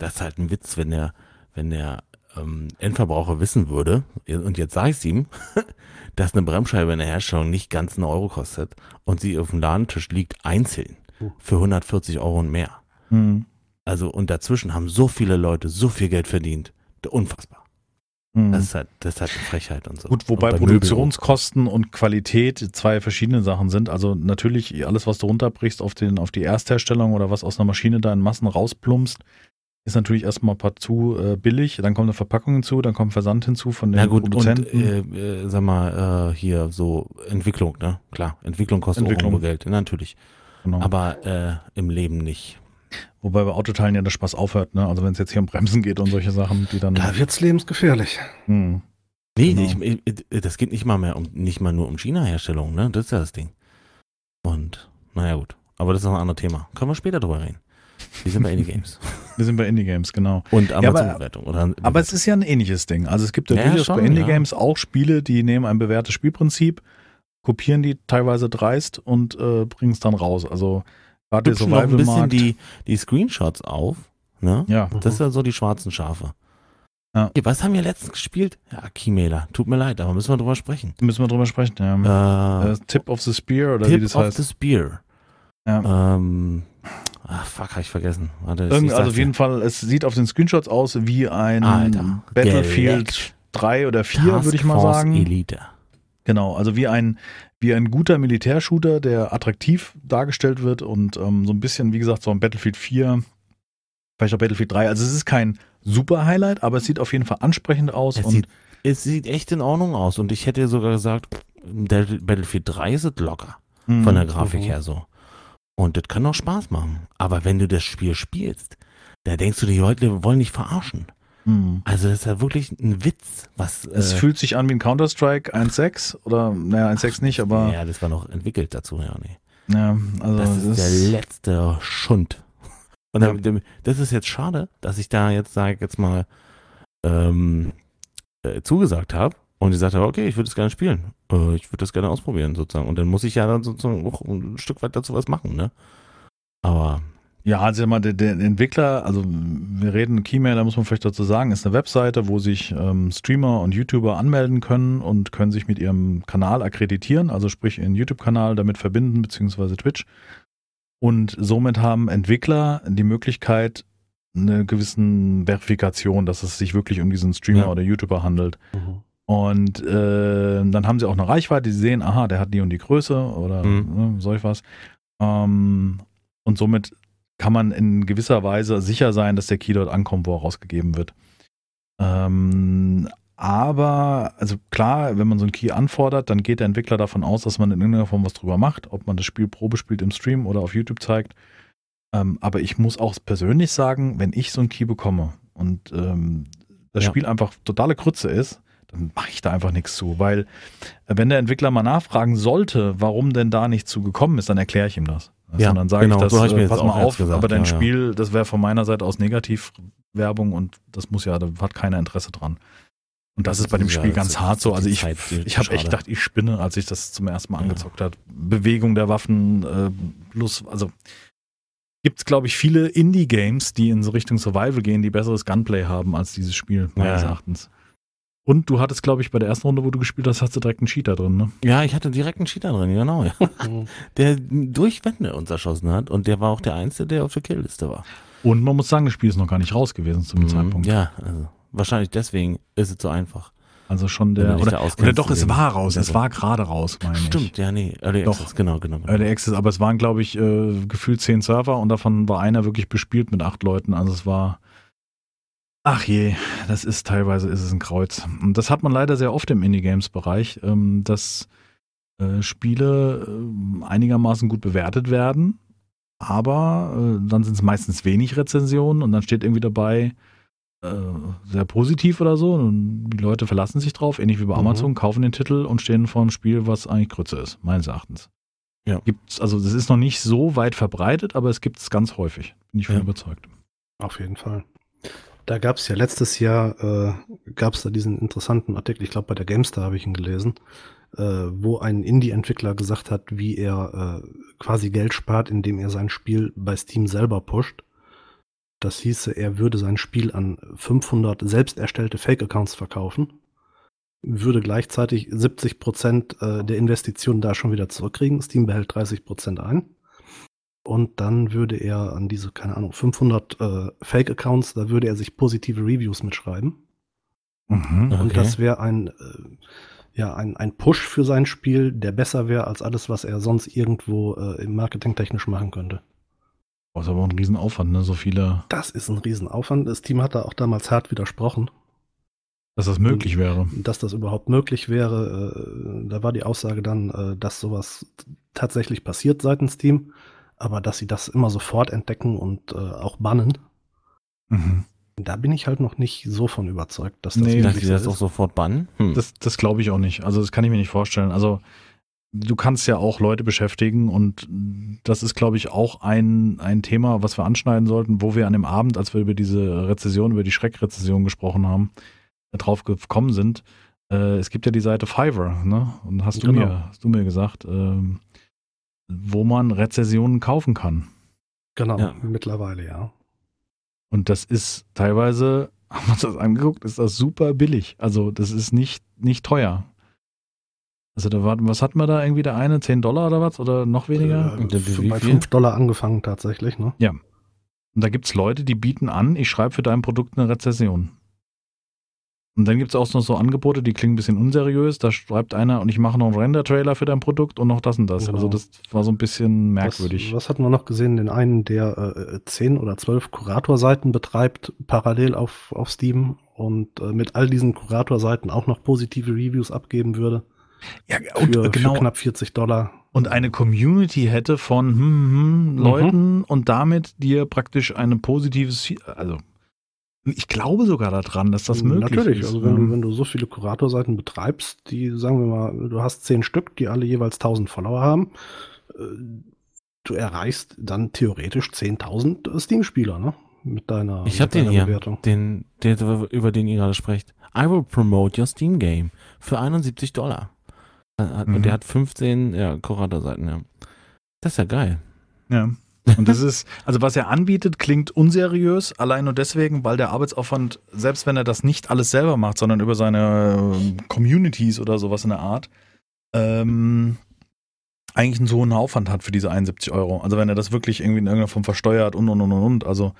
Das ist halt ein Witz, wenn der, wenn der ähm, Endverbraucher wissen würde, und jetzt sage ich es ihm, dass eine Bremsscheibe in der Herstellung nicht ganz einen Euro kostet und sie auf dem Ladentisch liegt einzeln Mhm. für 140 Euro und mehr. Hm. Also und dazwischen haben so viele Leute so viel Geld verdient. Unfassbar. Hm. Das ist halt, das ist halt eine Frechheit und so. Gut, wobei Produktionskosten und Qualität zwei verschiedene Sachen sind. Also natürlich alles, was du runterbrichst auf, den, auf die Erstherstellung oder was aus einer Maschine da in Massen rausplumpst, ist natürlich erstmal partout äh, billig. Dann kommt eine Verpackung hinzu, dann kommt Versand hinzu von den Na gut, und Produzenten. äh, äh, sag mal, äh, hier so Entwicklung, ne? Klar, Entwicklung kostet Entwicklung. auch Geld, natürlich. genau. Aber äh, im Leben nicht. Wobei bei Autoteilen ja der Spaß aufhört. Ne? Also wenn es jetzt hier um Bremsen geht und solche Sachen, die dann... Da wird's lebensgefährlich. Hm. Nee, Genau. ich, ich, das geht nicht mal mehr um, nicht mal nur um China-Herstellung, ne? Das ist ja das Ding. Und, naja gut. Aber das ist noch ein anderes Thema. Können wir später drüber reden. Die sind bei Indie Games. Wir sind bei Indie-Games, genau. Und aber- Amazon-Bewertung. oder Aber es ist ja ein ähnliches Ding. Also es gibt ja, Ja, durchaus schon, bei Indie ja. Games auch Spiele, die nehmen ein bewährtes Spielprinzip, kopieren die teilweise dreist und äh, bringen es dann raus. Also gerade noch ein bisschen die, die Screenshots auf, ne? Ja, Das sind so die schwarzen Schafe. Ja. Was haben wir letztens gespielt? Ja, Keymailer. Tut mir leid, aber müssen wir drüber sprechen. müssen wir drüber sprechen. Ja. Äh, Äh, Tip of the Spear oder wie Tip das of heißt. the Spear. Ja. Ähm, ach, fuck, hab ich vergessen. Warte, ich Irgend, sag's also auf jeden Fall, es sieht auf den Screenshots aus wie ein Alter, Battlefield Galax- 3 oder 4, Task würde ich mal Force sagen. Elite. Genau, also wie ein, wie ein guter Militärshooter, der attraktiv dargestellt wird und ähm, so ein bisschen, wie gesagt, so ein Battlefield 4, vielleicht auch Battlefield 3. Also es ist kein super Highlight, aber es sieht auf jeden Fall ansprechend aus. Es und sieht, es sieht echt in Ordnung aus und ich hätte sogar gesagt, Battlefield 3 ist es locker von der Grafik Mhm. her so. Und das kann auch Spaß machen. Aber wenn du das Spiel spielst, da denkst du, die Leute wollen dich verarschen. Hm. Also das ist ja wirklich ein Witz, was. Es äh, fühlt sich an wie ein Counter-Strike 1.6 oder, naja, 1.6 nicht, aber Ja, das war noch entwickelt dazu, ja, nee. ja, also Das ist der letzte Schund. Und Ja. dann, das ist jetzt schade, dass ich da jetzt, sage ich jetzt mal, ähm, äh, zugesagt habe und die sagte, okay, ich würde es gerne spielen. Äh, ich würde das gerne ausprobieren, sozusagen. Und dann muss ich ja dann sozusagen auch ein Stück weit dazu was machen, ne? Aber Ja, also mal der, der Entwickler, also wir reden Keymail, da muss man vielleicht dazu sagen, ist eine Webseite, wo sich ähm, Streamer und YouTuber anmelden können und können sich mit ihrem Kanal akkreditieren, also sprich ihren YouTube-Kanal damit verbinden, beziehungsweise Twitch. Und somit haben Entwickler die Möglichkeit, eine gewissen Verifikation, dass es sich wirklich um diesen Streamer Ja. oder YouTuber handelt. Und äh, dann haben sie auch eine Reichweite, die sehen, aha, der hat die und die Größe oder Mhm. ne, solch was. Ähm, und somit kann man in gewisser Weise sicher sein, dass der Key dort ankommt, wo er rausgegeben wird. Ähm, aber, also klar, wenn man so einen Key anfordert, dann geht der Entwickler davon aus, dass man in irgendeiner Form was drüber macht, ob man das Spiel Probe spielt im Stream oder auf YouTube zeigt. Ähm, aber ich muss auch persönlich sagen, wenn ich so einen Key bekomme und ähm, das Ja. Spiel einfach totale Krütze ist, mache ich da einfach nichts zu, weil äh, wenn der Entwickler mal nachfragen sollte, warum denn da nichts zu gekommen ist, dann erkläre ich ihm das. Also Ja, dann sage genau, ich das, so ich mir äh, jetzt pass mal auf, gesagt, aber dein ja, ja. Spiel, das wäre von meiner Seite aus Negativwerbung und das muss ja, da hat keiner Interesse dran. Und das, Das ist bei dem ja- Spiel ganz hart so. Also ich, Zeit, ich habe echt gedacht, ich spinne, als ich das zum ersten Mal Ja. angezockt habe. Bewegung der Waffen, äh, plus, also gibt es, glaube ich, viele Indie-Games, die in so Richtung Survival gehen, die besseres Gunplay haben als dieses Spiel, meines Ja, ja. Erachtens. Und du hattest, glaube ich, bei der ersten Runde, wo du gespielt hast, hast du direkt einen Cheater drin, ne? ja, ich hatte direkt einen Cheater drin, genau. Ja. Mhm. Der durch Wände uns erschossen hat und der war auch der Einzige, der auf der Killliste war. Und man muss sagen, das Spiel ist noch gar nicht raus gewesen zum Mhm. Zeitpunkt. Ja, also wahrscheinlich deswegen ist es so einfach. Also schon der. Oder, oder doch, es war raus. Es war gerade raus, meine ich. Stimmt, ja, nee. Early Doch. Access, genau, genau. genau. Early Access, aber es waren, glaube ich, äh, gefühlt zehn Server und davon war einer wirklich bespielt mit acht Leuten. Also es war. Ach je, das ist teilweise ist es ein Kreuz. Und das hat man leider sehr oft im Indie-Games-Bereich, ähm, dass äh, Spiele äh, einigermaßen gut bewertet werden, aber äh, dann sind es meistens wenig Rezensionen und dann steht irgendwie dabei, äh, sehr positiv oder so. Und die Leute verlassen sich drauf, ähnlich wie bei Mhm. Amazon, kaufen den Titel und stehen vor einem Spiel, was eigentlich Grütze ist, meines Erachtens. Ja. Gibt's, also das ist noch nicht so weit verbreitet, aber es gibt es ganz häufig. Bin ich von Ja. überzeugt. Auf jeden Fall. Da gab es ja letztes Jahr, äh, gab es da diesen interessanten Artikel, ich glaube bei der GameStar habe ich ihn gelesen, äh, wo ein Indie-Entwickler gesagt hat, wie er äh, quasi Geld spart, indem er sein Spiel bei Steam selber pusht. Das hieße, er würde sein Spiel an 500 selbst erstellte Fake-Accounts verkaufen, würde gleichzeitig 70 Prozent äh, der Investitionen da schon wieder zurückkriegen. Steam behält 30 Prozent ein. Und dann würde er an diese, keine Ahnung, 500 äh, Fake-Accounts, da würde er sich positive Reviews mitschreiben. Mhm. Okay. Und das wäre ein, äh, ja, ein, ein Push für sein Spiel, der besser wäre als alles, was er sonst irgendwo äh, im Marketingtechnisch machen könnte. Das ist aber auch ein Riesenaufwand, ne? So viele, Das ist ein Riesenaufwand. Das Team hat da auch damals hart widersprochen, dass das möglich wäre. dass das überhaupt möglich wäre. Äh, da war die Aussage dann, äh, dass sowas tatsächlich passiert seitens Team, aber dass sie das immer sofort entdecken und äh, auch bannen. Mhm. Da bin ich halt noch nicht so von überzeugt, dass das Nee, Dass die das so auch ist. sofort bannen? Hm. Das, das glaube ich auch nicht. Also das kann ich mir nicht vorstellen. Also du kannst ja auch Leute beschäftigen und das ist, glaube ich, auch ein, ein Thema, was wir anschneiden sollten, wo wir an dem Abend, als wir über diese Rezession, über die Schreckrezession gesprochen haben, drauf gekommen sind. Äh, es gibt ja die Seite Fiverr, ne? Und hast du Genau. mir, hast du mir gesagt, ähm, wo man Rezessionen kaufen kann. Genau, Ja. mittlerweile, ja. Und das ist teilweise, haben wir uns das angeguckt, ist das super billig. Also das ist nicht, nicht teuer. Also da war, was hatten wir da irgendwie der eine? 10 Dollar oder was? Oder noch weniger? Äh, wie bei viel? 5 Dollar angefangen tatsächlich, ne? Und da gibt es Leute, die bieten an, ich schreibe für dein Produkt eine Rezession. Und dann gibt es auch noch so Angebote, die klingen ein bisschen unseriös. Da schreibt einer und ich mache noch einen Render-Trailer für dein Produkt und noch das und das. Genau. Also das war so ein bisschen merkwürdig. Was, was hatten wir noch gesehen? Den einen, der äh, 10 oder 12 Kuratorseiten betreibt, parallel auf, auf Steam und äh, mit all diesen Kuratorseiten auch noch positive Reviews abgeben würde. ja, Für, und genau, für knapp 40 Dollar. und eine Community hätte von hm, hm, hm, Leuten und damit dir praktisch eine positives, also ich glaube sogar daran, dass das möglich Natürlich, ist. also wenn ja. du, wenn du so viele Kuratorseiten betreibst, die, sagen wir mal, du hast zehn Stück, die alle jeweils 1000 Follower haben, äh, du erreichst dann theoretisch 10.000 Steam-Spieler, ne? Mit deiner, Ich mit habe den deiner hier, Bewertung. den, der, über den ihr gerade sprecht. I will promote your Steam Game für 71 Dollar. Äh, Mhm. Und der hat 15 ja, Kuratorseiten, ja. Das ist ja geil. Ja. Und das ist, also was er anbietet, klingt unseriös, allein nur deswegen, weil der Arbeitsaufwand, selbst wenn er das nicht alles selber macht, sondern über seine ähm, Communities oder sowas in der Art, ähm, eigentlich einen so hohen Aufwand hat für diese 71 Euro. Also wenn er das wirklich irgendwie in irgendeiner Form versteuert und und und und und. Also,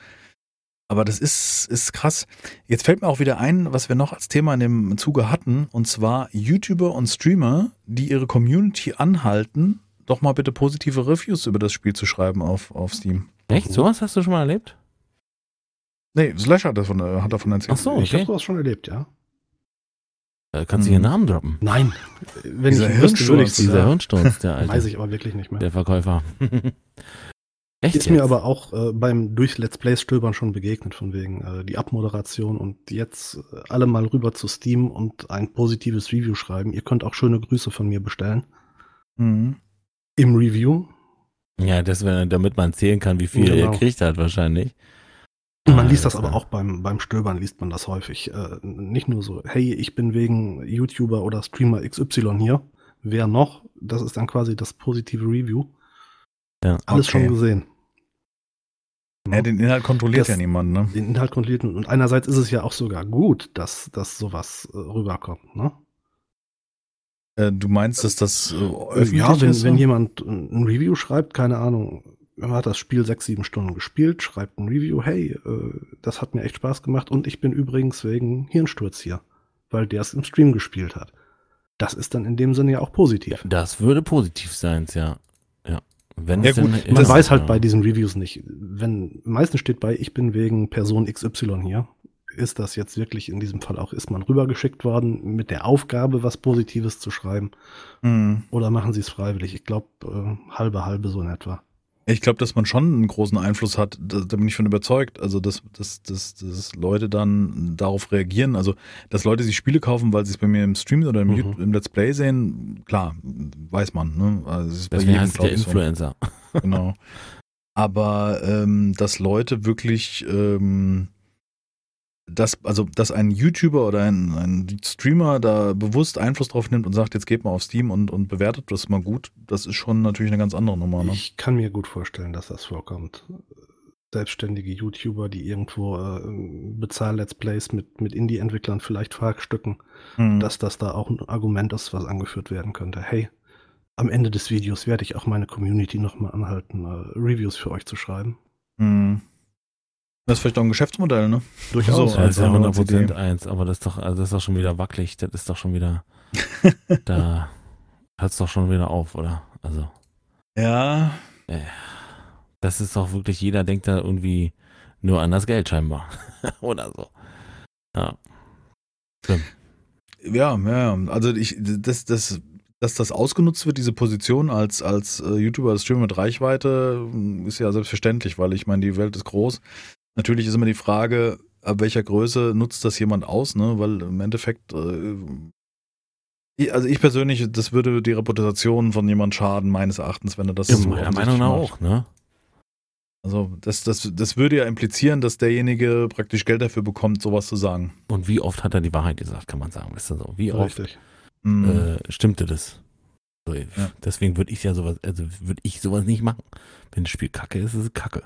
aber das ist, ist krass. Jetzt fällt mir auch wieder ein, was wir noch als Thema in dem Zuge hatten, und zwar YouTuber und Streamer, die ihre Community anhalten, doch mal bitte positive Reviews über das Spiel zu schreiben auf, auf Steam. Echt? Sowas hast du schon mal erlebt? Nee, Slash hat davon, äh, hat davon erzählt. Ach so. Ich okay. habe sowas schon erlebt, ja. Äh, kannst du Mhm. hier Namen droppen? Nein. Wenn Dieser ich wüsste, würde ich Hirnsturz, Dieser. Hirnsturz, der alte. Weiß ich aber wirklich nicht mehr. Der Verkäufer. Echt Ist mir jetzt? aber auch äh, beim durch Let's Play stöbern schon begegnet, von wegen äh, die Abmoderation und jetzt äh, alle mal rüber zu Steam und ein positives Review schreiben. Ihr könnt auch schöne Grüße von mir bestellen. Mhm. Im Review. Ja, das damit man zählen kann, wie viel er Genau. gekriegt hat, wahrscheinlich. Man Ah, liest das das aber auch beim, beim Stöbern, liest man das häufig. Äh, nicht nur so, hey, ich bin wegen YouTuber oder Streamer XY hier. Wer noch? Das ist dann quasi das positive Review. Ja. Alles Okay. schon gesehen. Ja, den Inhalt kontrolliert Das- ja niemand, ne? Den Inhalt kontrolliert. Und einerseits ist es ja auch sogar gut, dass, dass sowas äh, rüberkommt. Ne? Äh, du meinst, dass das äh, öffentlich ja, wenn, ist? wenn jemand ein Review schreibt, keine Ahnung, man hat das Spiel sechs, sieben Stunden gespielt, schreibt ein Review, hey, äh, das hat mir echt Spaß gemacht und ich bin übrigens wegen Hirnsturz hier, weil der es im Stream gespielt hat. Das ist dann in dem Sinne ja auch positiv. Das würde positiv sein, ja. Ja. Wenn Ja, es gut, denn Man ist, weiß halt ja. bei diesen Reviews nicht. Wenn meistens steht bei, ich bin wegen Person XY hier. Ist das jetzt wirklich in diesem Fall auch, ist man rübergeschickt worden mit der Aufgabe, was Positives zu schreiben? Mhm. Oder machen sie es freiwillig? Ich glaube, äh, halbe, halbe so in etwa. Ich glaube, dass man schon einen großen Einfluss hat, da, da bin ich von überzeugt. Also, dass, dass, dass, dass Leute dann darauf reagieren. Also, dass Leute sich Spiele kaufen, weil sie es bei mir im Stream oder im, Mhm. YouTube, im Let's Play sehen, klar, weiß man. Ne? Also, es ist bei Deswegen jedem, heißt glaub der ich, so. Influencer. Genau. Aber ähm, dass Leute wirklich, ähm, dass, also dass ein YouTuber oder ein, ein Streamer da bewusst Einfluss drauf nimmt und sagt, jetzt geht mal auf Steam und, und bewertet das mal gut, das ist schon natürlich eine ganz andere Nummer. Ne? Ich kann mir gut vorstellen, dass das vorkommt. Selbstständige YouTuber, die irgendwo äh, Bezahl-Let's Plays mit, mit Indie-Entwicklern vielleicht verhackstücken, Mhm. dass das da auch ein Argument ist, was angeführt werden könnte. Hey, am Ende des Videos werde ich auch meine Community nochmal anhalten, äh, Reviews für euch zu schreiben. Mhm. Das ist vielleicht auch ein Geschäftsmodell, ne? Durchaus. So, Das als ist ja andere 100% Idee. eins, aber das ist doch, also das ist doch schon wieder wackelig. Das ist doch schon wieder, da hört es doch schon wieder auf, oder? Also, Ja, das ist doch wirklich, jeder denkt da irgendwie nur an das Geld scheinbar. oder so. Ja. ja, ja. Also ich, das, das, dass das ausgenutzt wird, diese Position als, als äh, YouTuber, als Streamer mit Reichweite, ist ja selbstverständlich, weil ich meine, die Welt ist groß. Natürlich ist immer die Frage, ab welcher Größe nutzt das jemand aus, ne? Weil im Endeffekt, äh, ich- also ich persönlich, das würde die Reputation von jemand schaden, meines Erachtens, wenn er das Ja, so meiner Meinung nach auch, ne? Also das, das, das würde ja implizieren, dass derjenige praktisch Geld dafür bekommt, sowas zu sagen. Und wie oft hat er die Wahrheit gesagt, kann man sagen, weißt du so? Wie oft Richtig. Mhm. äh, stimmte das? So, Ja. Deswegen würde ich ja sowas, also würde ich sowas nicht machen. Wenn das Spiel kacke ist, ist es kacke.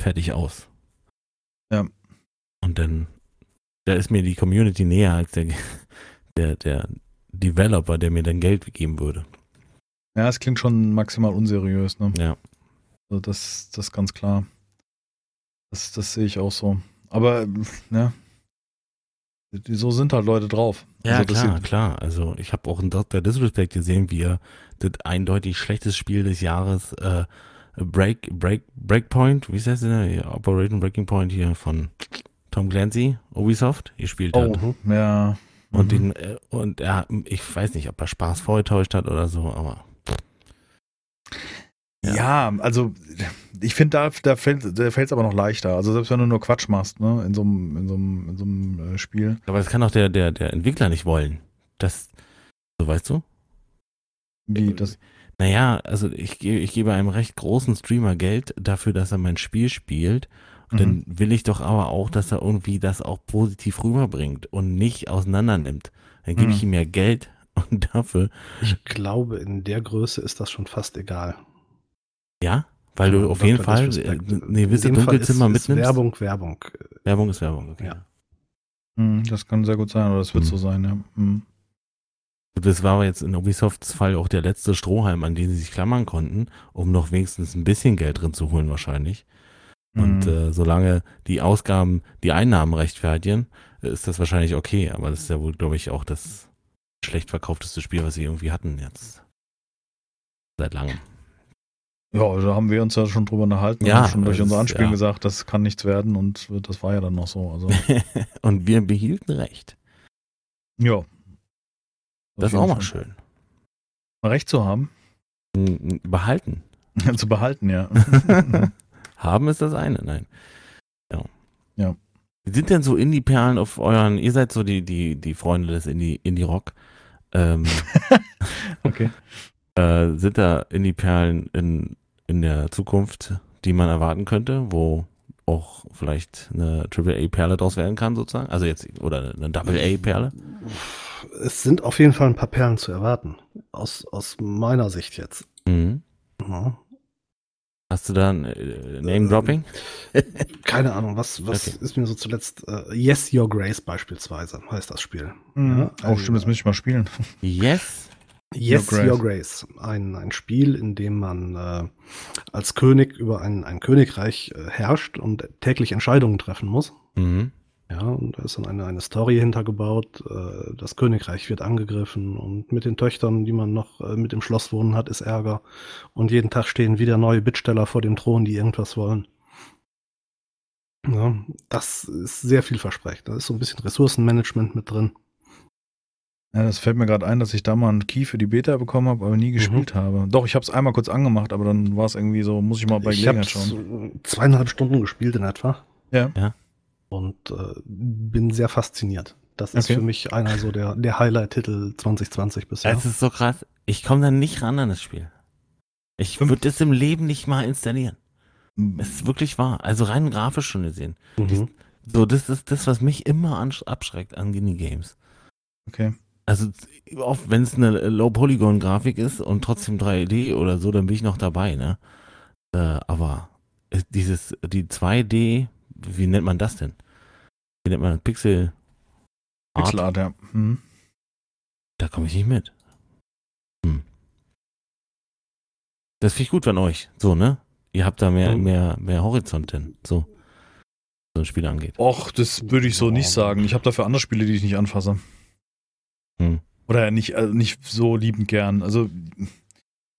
Fertig aus. Ja. Und dann, da ist mir die Community näher als der, der, der Developer, der mir dann Geld geben würde. Ja, es klingt schon maximal unseriös, ne? Ja. Also das, das ist ganz klar. Das, das sehe ich auch so. Aber, ne? So sind halt Leute drauf. Ja, also, klar, sie- klar. Also ich habe auch einen Dr. Disrespect gesehen, wie er das eindeutig schlechteste Spiel des Jahres äh, Break, Break, Breakpoint, wie ist das denn? Ja, Operation Breaking Point hier von Tom Clancy, Ubisoft, gespielt Oh, hat. ja. Und Mhm. den, äh, und er, ich weiß nicht, ob er Spaß vorgetäuscht hat oder so, aber Ja, Ja. also ich finde, da, da fällt fällt's aber noch leichter. Also selbst wenn du nur Quatsch machst, ne, in so einem, in so einem, in so einem äh, Spiel. Aber das kann auch der, der, der Entwickler nicht wollen. Das, so weißt du? Wie das. Naja, also ich, ich gebe einem recht großen Streamer Geld dafür, dass er mein Spiel spielt. Und Mhm. dann will ich doch aber auch, dass er irgendwie das auch positiv rüberbringt und nicht auseinander nimmt. Dann gebe ich Mhm. ihm ja Geld und dafür, Ich glaube, in der Größe ist das schon fast egal. ja, weil Ja, du auf jeden Fall äh, eine gewisse In dem Fall Dunkelzimmer ist, ist mitnimmst. Werbung, Werbung. Werbung ist Werbung, okay. Ja. Mhm, das kann sehr gut sein, oder das wird Mhm. so sein, ja. Mhm. Das war jetzt in Ubisofts Fall auch der letzte Strohhalm, an den sie sich klammern konnten, um noch wenigstens ein bisschen Geld drin zu holen wahrscheinlich. Und Mhm. äh, solange die Ausgaben die Einnahmen rechtfertigen, äh, ist das wahrscheinlich okay. Aber das ist ja wohl, glaube ich, auch das schlecht verkaufteste Spiel, was sie irgendwie hatten jetzt. Seit langem. Ja, da haben wir uns ja schon drüber unterhalten. Ja, haben schon durch unser Anspielen ja. gesagt, das kann nichts werden und das war ja dann noch so. Also, Und wir behielten recht. ja. Das ist auch mal schön. Recht zu haben, Behalten. zu behalten, ja. Haben ist das eine, nein. Ja. Ja. Wie sind denn so Indie-Perlen auf euren, ihr seid so die, die, die Freunde des Indie- Indie-Rock. ähm, okay. äh, sind da Indie-Perlen in, in der Zukunft, die man erwarten könnte, wo auch vielleicht eine AAA-Perle draus werden kann, sozusagen? Also jetzt, oder eine Double-A-Perle? Es sind auf jeden Fall ein paar Perlen zu erwarten. Aus, aus meiner Sicht jetzt. Mhm. Ja. Hast du da ein äh, Name-Dropping? Keine Ahnung, was, was Okay. ist mir so zuletzt. Äh, yes, Your Grace beispielsweise heißt das Spiel. Mhm. Ja, oh, stimmt, das muss ich mal spielen. Yes. Yes, Your Grace. Your Grace. Ein, ein Spiel, in dem man äh, als König über ein, ein Königreich äh, herrscht und täglich Entscheidungen treffen muss. Mhm. Ja, und da ist dann eine, eine Story hintergebaut. Äh, das Königreich wird angegriffen und mit den Töchtern, die man noch äh, mit im Schloss wohnen hat, ist Ärger. Und jeden Tag stehen wieder neue Bittsteller vor dem Thron, die irgendwas wollen. Ja, das ist sehr vielversprechend. Da ist so ein bisschen Ressourcenmanagement mit drin. Ja, das fällt mir gerade ein, dass ich da mal einen Key für die Beta bekommen habe, aber nie gespielt habe. Doch, ich habe es einmal kurz angemacht, aber dann war es irgendwie so, muss ich mal bei ich Gelegenheit habe schauen. zweieinhalb Stunden gespielt in etwa. Ja. Ja. Und äh, bin sehr fasziniert. Das ist Okay. für mich einer so der, der Highlight-Titel 2020 bisher. Es ist so krass. Ich komme da nicht ran an das Spiel. Ich würde es im Leben nicht mal installieren. Es ist wirklich wahr. Also rein grafisch schon gesehen. Mhm. So, das ist das, was mich immer abschreckt an Guinea-Games. Okay. Also, oft, wenn es eine Low-Polygon-Grafik ist und trotzdem 3D oder so, dann bin ich noch dabei, ne? Äh, aber äh, dieses, die 2D, wie nennt man das denn? Wie nennt man? Pixel? Art? Pixelart, ja. Mhm. Da komme ich nicht mit. Hm. Das finde ich gut von euch. So, ne? Ihr habt da mehr, mehr, mehr Horizont denn. So. So ein Spiel angeht. Och, das würde ich so nicht sagen. Ich habe dafür andere Spiele, die ich nicht anfasse. Hm. Oder nicht, also nicht so liebend gern. Also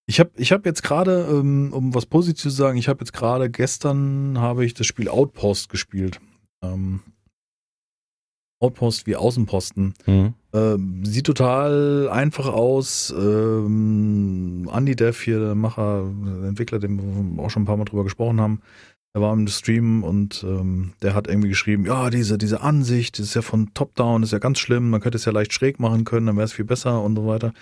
ich habe ich hab jetzt gerade, ähm, um was Positives zu sagen, ich habe jetzt gerade gestern habe ich das Spiel Outpost gespielt. Ähm, Outpost wie Außenposten. Hm. Ähm, sieht total einfach aus. Ähm, Andy Dev hier, der Macher, der Entwickler, dem wir auch schon ein paar Mal drüber gesprochen haben, der war im Stream und ähm, der hat irgendwie geschrieben, ja, diese, diese Ansicht, das ist ja von Top-Down, ist ja ganz schlimm, man könnte es ja leicht schräg machen können, dann wäre es viel besser und so weiter.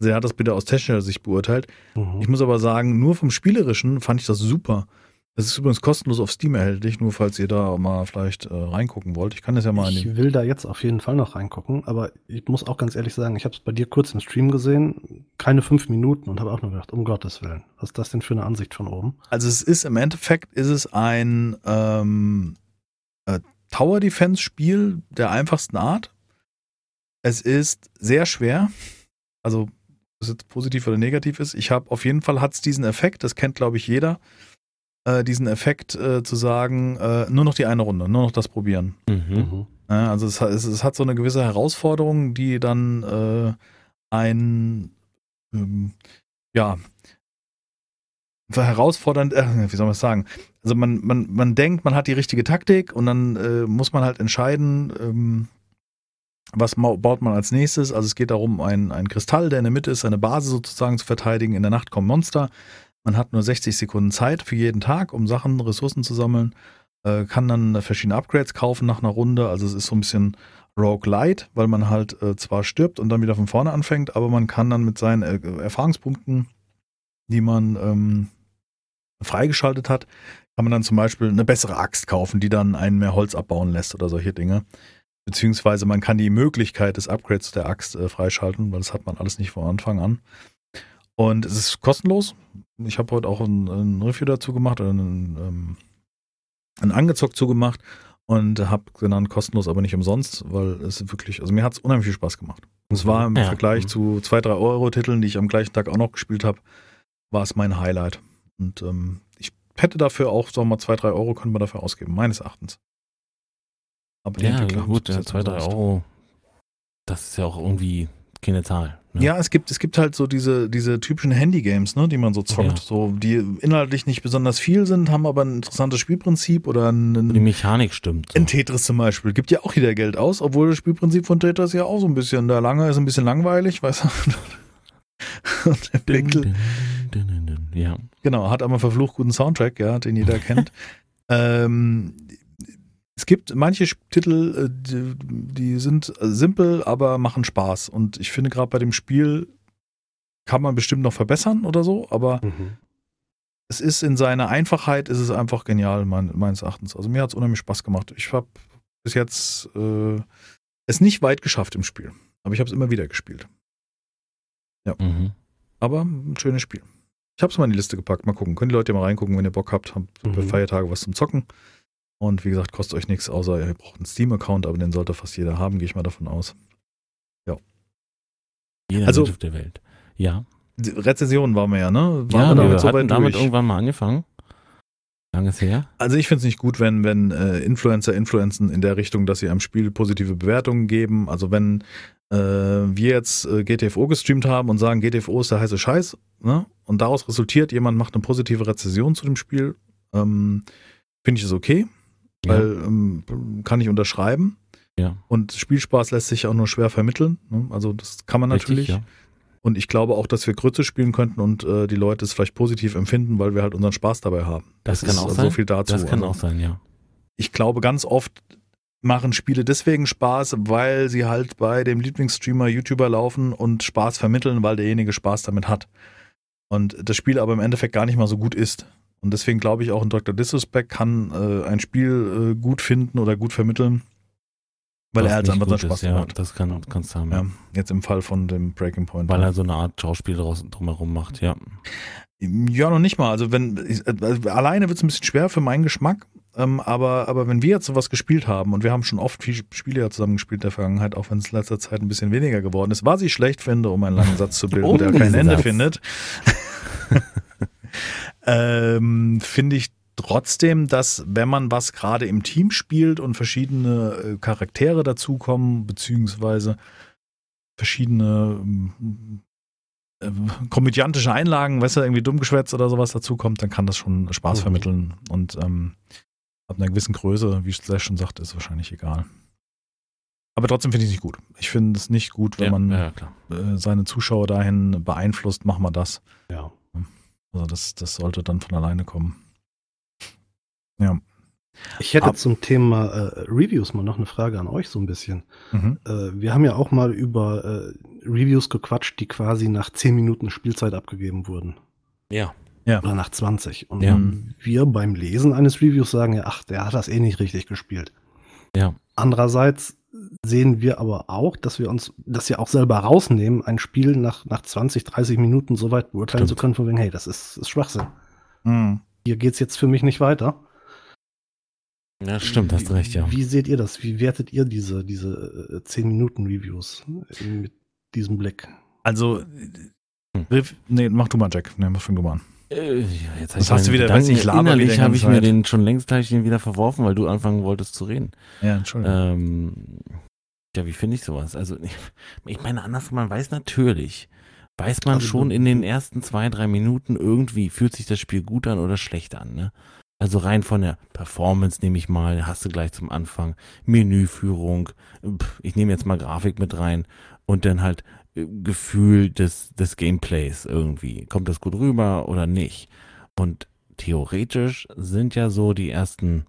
Er hat das bitte aus technischer Sicht beurteilt. Mhm. Ich muss aber sagen, nur vom Spielerischen fand ich das super. Das ist übrigens kostenlos auf Steam erhältlich, nur falls ihr da mal vielleicht äh, reingucken wollt. Ich kann das ja mal Ich will da jetzt auf jeden Fall noch reingucken, aber ich muss auch ganz ehrlich sagen, ich habe es bei dir kurz im Stream gesehen, keine fünf Minuten und habe auch nur gedacht, um Gottes Willen, was ist das denn für eine Ansicht von oben? Also es ist im Endeffekt ist es ein ähm, äh, Tower Defense Spiel der einfachsten Art. Es ist sehr schwer. Also es jetzt positiv oder negativ ist. Ich habe auf jeden Fall hat es diesen Effekt. Das kennt glaube ich jeder. Äh, diesen Effekt äh, zu sagen, äh, nur noch die eine Runde, nur noch das probieren. Mhm. Ja, also es, hat- es, es hat so eine gewisse Herausforderung, die dann äh, ein ähm, ja herausfordernd, äh, wie soll man es sagen? Also man, man, man denkt, man hat die richtige Taktik und dann äh, muss man halt entscheiden, ähm, was baut man als nächstes. Also es geht darum, ein, ein Kristall, der in der Mitte ist, seine Base sozusagen zu verteidigen. In der Nacht kommen Monster. Man hat nur 60 Sekunden Zeit für jeden Tag, um Sachen, Ressourcen zu sammeln. Äh, kann dann verschiedene Upgrades kaufen nach einer Runde. Also es ist so ein bisschen Rogue Light, weil man halt äh, zwar stirbt und dann wieder von vorne anfängt, aber man kann dann mit seinen äh, Erfahrungspunkten, die man ähm, freigeschaltet hat, kann man dann zum Beispiel eine bessere Axt kaufen, die dann einen mehr Holz abbauen lässt oder solche Dinge. Beziehungsweise man kann die Möglichkeit des Upgrades der Axt äh, freischalten, weil das hat man alles nicht von Anfang an. Und es ist kostenlos. Ich habe heute auch ein, ein, Review dazu gemacht, ein, ähm, ein angezockt zugemacht und habe genannt kostenlos, aber nicht umsonst, weil es wirklich, also mir hat es unheimlich viel Spaß gemacht. Und es war im ja. Vergleich mhm. zu zwei, drei Euro-Titeln, die ich am gleichen Tag auch noch gespielt habe, war es mein Highlight. Und ähm, ich hätte dafür auch, sagen wir mal, zwei, drei Euro könnte man dafür ausgeben, meines Erachtens. Aber ja, gut, ja, zwei, drei Euro, das ist ja auch irgendwie keine Zahl. Ne? Ja, es gibt, es gibt halt so diese, diese typischen Handy-Games, ne, die man so zockt, ja. so, die inhaltlich nicht besonders viel sind, haben aber ein interessantes Spielprinzip oder ein, Die Mechanik stimmt. So. In Tetris zum Beispiel. Gibt ja auch jeder Geld aus, obwohl das Spielprinzip von Tetris ja auch so ein bisschen, der lange ist ein bisschen langweilig, weißt du? Und der Blinkel. Ja. Genau, hat aber verflucht guten Soundtrack, ja, den jeder kennt. ähm, es gibt manche Titel, äh, die, die, sind simpel, aber machen Spaß. Und ich finde gerade bei dem Spiel kann man bestimmt noch verbessern oder so, aber mhm. es ist in seiner Einfachheit, ist es einfach genial, mein, meines Erachtens. Also mir hat es unheimlich Spaß gemacht. Ich habe bis jetzt äh, es nicht weit geschafft im Spiel, aber ich habe es immer wieder gespielt. Ja. Mhm. Aber ein schönes Spiel. Ich habe es mal in die Liste gepackt. Mal gucken. Können die Leute mal reingucken, wenn ihr Bock habt. Habt mhm. Feiertage was zum Zocken. Und wie gesagt, kostet euch nichts, außer ihr braucht einen Steam-Account, aber den sollte fast jeder haben, gehe ich mal davon aus. Ja. Jeder also, auf der Welt. Ja. Rezensionen waren wir ja, ne? Waren ja, wir, wir so hatten damit durch? irgendwann mal angefangen. Lange ist her. Also ich finde es nicht gut, wenn, wenn äh, Influencer influenzen in der Richtung, dass sie einem Spiel positive Bewertungen geben. Also wenn äh, wir jetzt äh, GTFO gestreamt haben und sagen, GTFO ist der heiße Scheiß, ne? Und daraus resultiert, jemand macht eine positive Rezension zu dem Spiel, ähm, finde ich es okay. Weil ja. ähm, kann ich unterschreiben. Ja. Und Spielspaß lässt sich auch nur schwer vermitteln. Ne? Also das kann man natürlich. Richtig, ja. Und ich glaube auch, dass wir Grütze spielen könnten und äh, die Leute es vielleicht positiv empfinden, weil wir halt unseren Spaß dabei haben. Das, das kann auch sein. So viel dazu. Das kann also, auch sein, ja. Ich glaube, ganz oft machen Spiele deswegen Spaß, weil sie halt bei dem Lieblingsstreamer, YouTuber laufen und Spaß vermitteln, weil derjenige Spaß damit hat. Und das Spiel aber im Endeffekt gar nicht mal so gut ist. Und deswegen glaube ich auch, ein Dr. Disrespect kann äh, ein Spiel äh, gut finden oder gut vermitteln, weil er halt einfach seinen Spaß ist, ja, hat. Das kann, kannst du haben. Ja, jetzt im Fall von dem Breaking Point. Weil er so eine Art Schauspiel drumherum macht, ja. Ja, noch nicht mal. Also wenn also alleine wird es ein bisschen schwer für meinen Geschmack. Ähm, aber, aber wenn wir jetzt sowas gespielt haben und wir haben schon oft viele Spiele ja zusammen gespielt in der Vergangenheit, auch wenn es in letzter Zeit ein bisschen weniger geworden ist, was ich schlecht finde, um einen langen Satz zu bilden, oh, der kein Ende Satz. findet. ähm, finde ich trotzdem, dass wenn man was gerade im Team spielt und verschiedene äh, Charaktere dazukommen, beziehungsweise verschiedene äh, komödiantische Einlagen, weißt du, irgendwie dummgeschwätzt oder sowas dazukommt, dann kann das schon Spaß mhm. vermitteln. Und ähm, ab einer gewissen Größe, wie Slash schon sagt, ist wahrscheinlich egal. Aber trotzdem finde ich es nicht gut. Ich finde es nicht gut, wenn ja, man ja, äh, seine Zuschauer dahin beeinflusst, mach mal das. Ja. Also das, das sollte dann von alleine kommen. Ja. Ich hätte Ab zum Thema äh, Reviews mal noch eine Frage an euch so ein bisschen. Mhm. Äh, wir haben ja auch mal über äh, Reviews gequatscht, die quasi nach 10 Minuten Spielzeit abgegeben wurden. Ja. ja. Oder nach 20. Und ja. wir beim Lesen eines Reviews sagen ja, ach, der hat das eh nicht richtig gespielt. Ja. Andererseits sehen wir aber auch, dass wir uns das ja auch selber rausnehmen, ein Spiel nach, nach 20, 30 Minuten so weit beurteilen Stimmt. zu können, von wegen, hey, das ist, ist Schwachsinn. Mhm. Hier geht's jetzt für mich nicht weiter. Ja, stimmt, hast recht, ja. Wie seht ihr das? Wie wertet ihr diese, diese 10-Minuten-Reviews mit diesem Blick? Also, hm. nee, mach du mal, Jack. Nee, fang du mal an. Äh, jetzt das hast du wieder, weiß ich, laber Innerlich habe ich mir den schon längst gleich wieder verworfen, weil du anfangen wolltest zu reden. Ja, Entschuldigung. Ähm, ja, wie finde ich sowas? Also, ich, ich meine, anders, man weiß natürlich, weiß man also, schon in den ersten zwei, drei Minuten irgendwie, fühlt sich das Spiel gut an oder schlecht an, ne? Also rein von der Performance nehme ich mal, hast du gleich zum Anfang, Menüführung, ich nehme jetzt mal Grafik mit rein und dann halt Gefühl des, des Gameplays irgendwie. Kommt das gut rüber oder nicht? Und theoretisch sind ja so die ersten,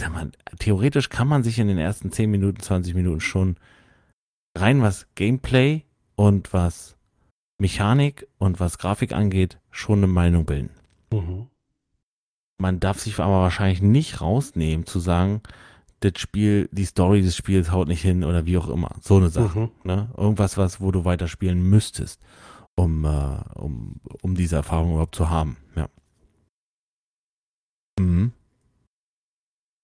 man, theoretisch kann man sich in den ersten 10 Minuten, 20 Minuten schon rein was Gameplay und was Mechanik und was Grafik angeht, schon eine Meinung bilden. Mhm. Man darf sich aber wahrscheinlich nicht rausnehmen zu sagen, das Spiel, die Story des Spiels haut nicht hin oder wie auch immer. So eine Sache. Mhm. Ne? Irgendwas, was, wo du weiterspielen müsstest, um, äh, um, um diese Erfahrung überhaupt zu haben. Ja. Mhm.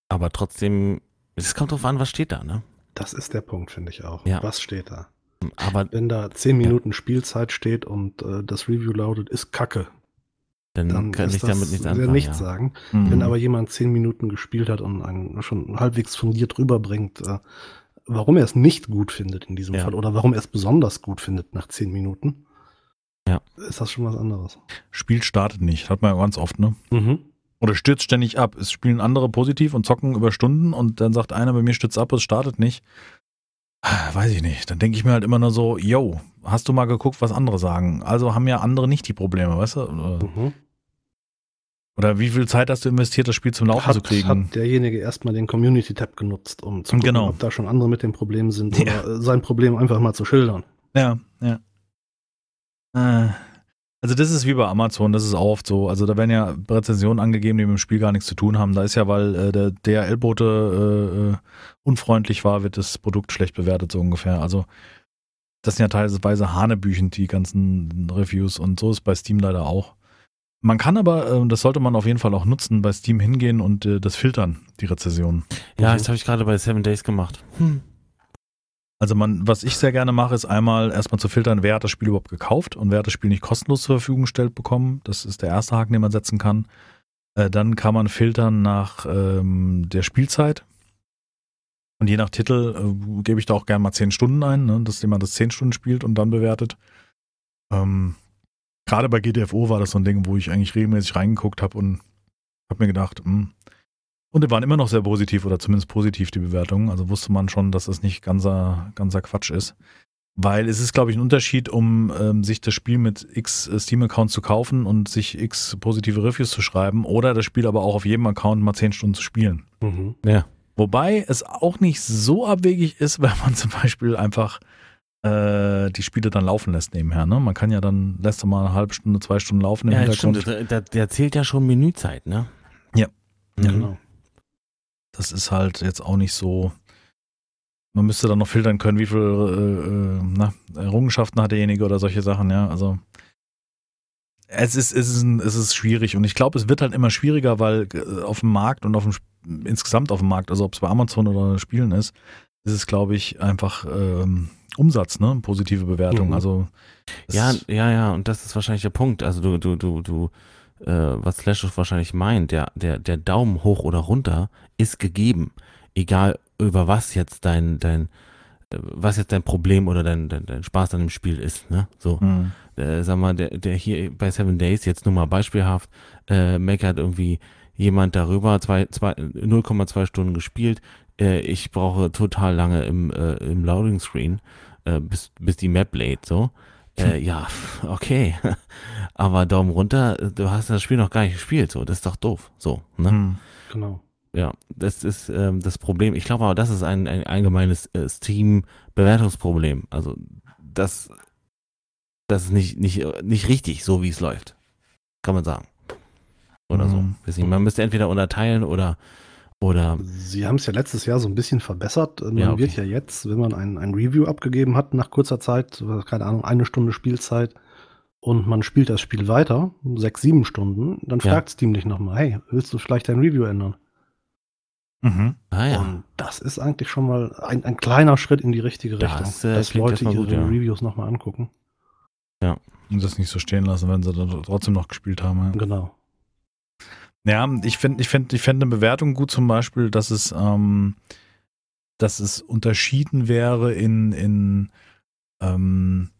Aber trotzdem, es kommt drauf an, was steht da, ne? Das ist der Punkt, finde ich auch. Ja. Was steht da? Aber wenn da zehn Minuten ja. Spielzeit steht und äh, das Review lautet, ist Kacke, dann, dann kann ich damit nichts anfangen. nichts ja. sagen. Mhm. Wenn aber jemand zehn Minuten gespielt hat und einen schon halbwegs fundiert rüberbringt, äh, warum er es nicht gut findet in diesem ja. Fall oder warum er es besonders gut findet nach zehn Minuten, ja. ist das schon was anderes. Spiel startet nicht, hat man ja ganz oft, ne? Mhm. Oder stürzt ständig ab. Es spielen andere positiv und zocken über Stunden und dann sagt einer, bei mir stürzt ab, es startet nicht. Weiß ich nicht. Dann denke ich mir halt immer nur so, yo, hast du mal geguckt, was andere sagen? Also haben ja andere nicht die Probleme, weißt du? Mhm. Oder wie viel Zeit hast du investiert, das Spiel zum Laufen hat, zu kriegen? Hat derjenige erstmal den Community-Tab genutzt, um zu gucken, genau. ob da schon andere mit dem Problem sind ja. oder sein Problem einfach mal zu schildern. Ja, ja. Äh, also das ist wie bei Amazon, das ist auch oft so. Also da werden ja Rezensionen angegeben, die mit dem Spiel gar nichts zu tun haben. Da ist ja, weil äh, der DRL-Bote äh, äh, unfreundlich war, wird das Produkt schlecht bewertet, so ungefähr. Also das sind ja teilweise hanebüchend, die ganzen Reviews und so ist bei Steam leider auch. Man kann aber, äh, das sollte man auf jeden Fall auch nutzen, bei Steam hingehen und äh, das filtern, die Rezensionen. Ja, das habe ich gerade bei Seven Days gemacht. Hm. Also man, was ich sehr gerne mache, ist einmal erstmal zu filtern, wer hat das Spiel überhaupt gekauft und wer hat das Spiel nicht kostenlos zur Verfügung gestellt bekommen. Das ist der erste Haken, den man setzen kann. Äh, dann kann man filtern nach ähm, der Spielzeit. Und je nach Titel äh, gebe ich da auch gerne mal zehn Stunden ein, ne, dass jemand das zehn Stunden spielt und dann bewertet. Ähm, Gerade bei GTFO war das so ein Ding, wo ich eigentlich regelmäßig reingeguckt habe und habe mir gedacht, mh, hm, und die waren immer noch sehr positiv oder zumindest positiv, die Bewertungen. Also wusste man schon, dass das nicht ganzer, ganzer Quatsch ist. Weil es ist, glaube ich, ein Unterschied, um ähm, sich das Spiel mit x äh, Steam-Accounts zu kaufen und sich x positive Reviews zu schreiben oder das Spiel aber auch auf jedem Account mal zehn Stunden zu spielen. Mhm. Ja. Wobei es auch nicht so abwegig ist, wenn man zum Beispiel einfach äh, die Spiele dann laufen lässt nebenher. Ne? Man kann ja dann, lässt du mal eine halbe Stunde, zwei Stunden laufen im ja, Hintergrund. Stimmt. Der, der zählt ja schon Menüzeit, ne? Ja. Mhm. ja. Genau. Das ist halt jetzt auch nicht so. Man müsste dann noch filtern können, wie viele äh, äh, na, Errungenschaften hat derjenige oder solche Sachen, ja. Also es ist, es ist, es ist schwierig und ich glaube, es wird halt immer schwieriger, weil äh, auf dem Markt und auf dem insgesamt auf dem Markt, also ob es bei Amazon oder Spielen ist, ist es, glaube ich, einfach ähm, Umsatz, ne? Positive Bewertung. Mhm. Also ja, ja, ja, und das ist wahrscheinlich der Punkt. Also du, du, du, du äh, was Slash wahrscheinlich meint, der, der, der Daumen hoch oder runter ist gegeben. Egal über was jetzt dein, dein, äh, was jetzt dein Problem oder dein, dein, dein Spaß an dem Spiel ist, ne? So. Mhm. Äh, sag mal, der, der hier bei Seven Days, jetzt nur mal beispielhaft, äh, meckert irgendwie jemand darüber, 0,2 Stunden gespielt, äh, ich brauche total lange im, äh, im Loading Screen, äh, bis, bis die Map lädt, so. Äh, ja, okay. Aber Daumen runter, du hast das Spiel noch gar nicht gespielt, so, das ist doch doof. So, ne? Hm, genau. Ja, das ist ähm, das Problem. Ich glaube aber, das ist ein, ein allgemeines äh, Steam-Bewertungsproblem. Also, das, das ist nicht, nicht, nicht richtig, so wie es läuft. Kann man sagen. Oder mhm. so. Man müsste entweder unterteilen oder oder Sie haben es ja letztes Jahr so ein bisschen verbessert. Man ja, okay. wird ja jetzt, wenn man ein, ein Review abgegeben hat nach kurzer Zeit, keine Ahnung, eine Stunde Spielzeit, und man spielt das Spiel weiter, sechs, sieben Stunden, dann ja. fragt Steam dich nochmal, hey, willst du vielleicht dein Review ändern? Mhm. Ah, ja. Und das ist eigentlich schon mal ein, ein kleiner Schritt in die richtige Richtung, das, äh, dass Leute ihre gut, ja. Reviews nochmal angucken. Ja. Und das nicht so stehen lassen, wenn sie dann trotzdem noch gespielt haben. Ja. Genau. Ja, ich finde ich find, ich find eine Bewertung gut zum Beispiel, dass es, ähm, dass es unterschieden wäre in, in ähm,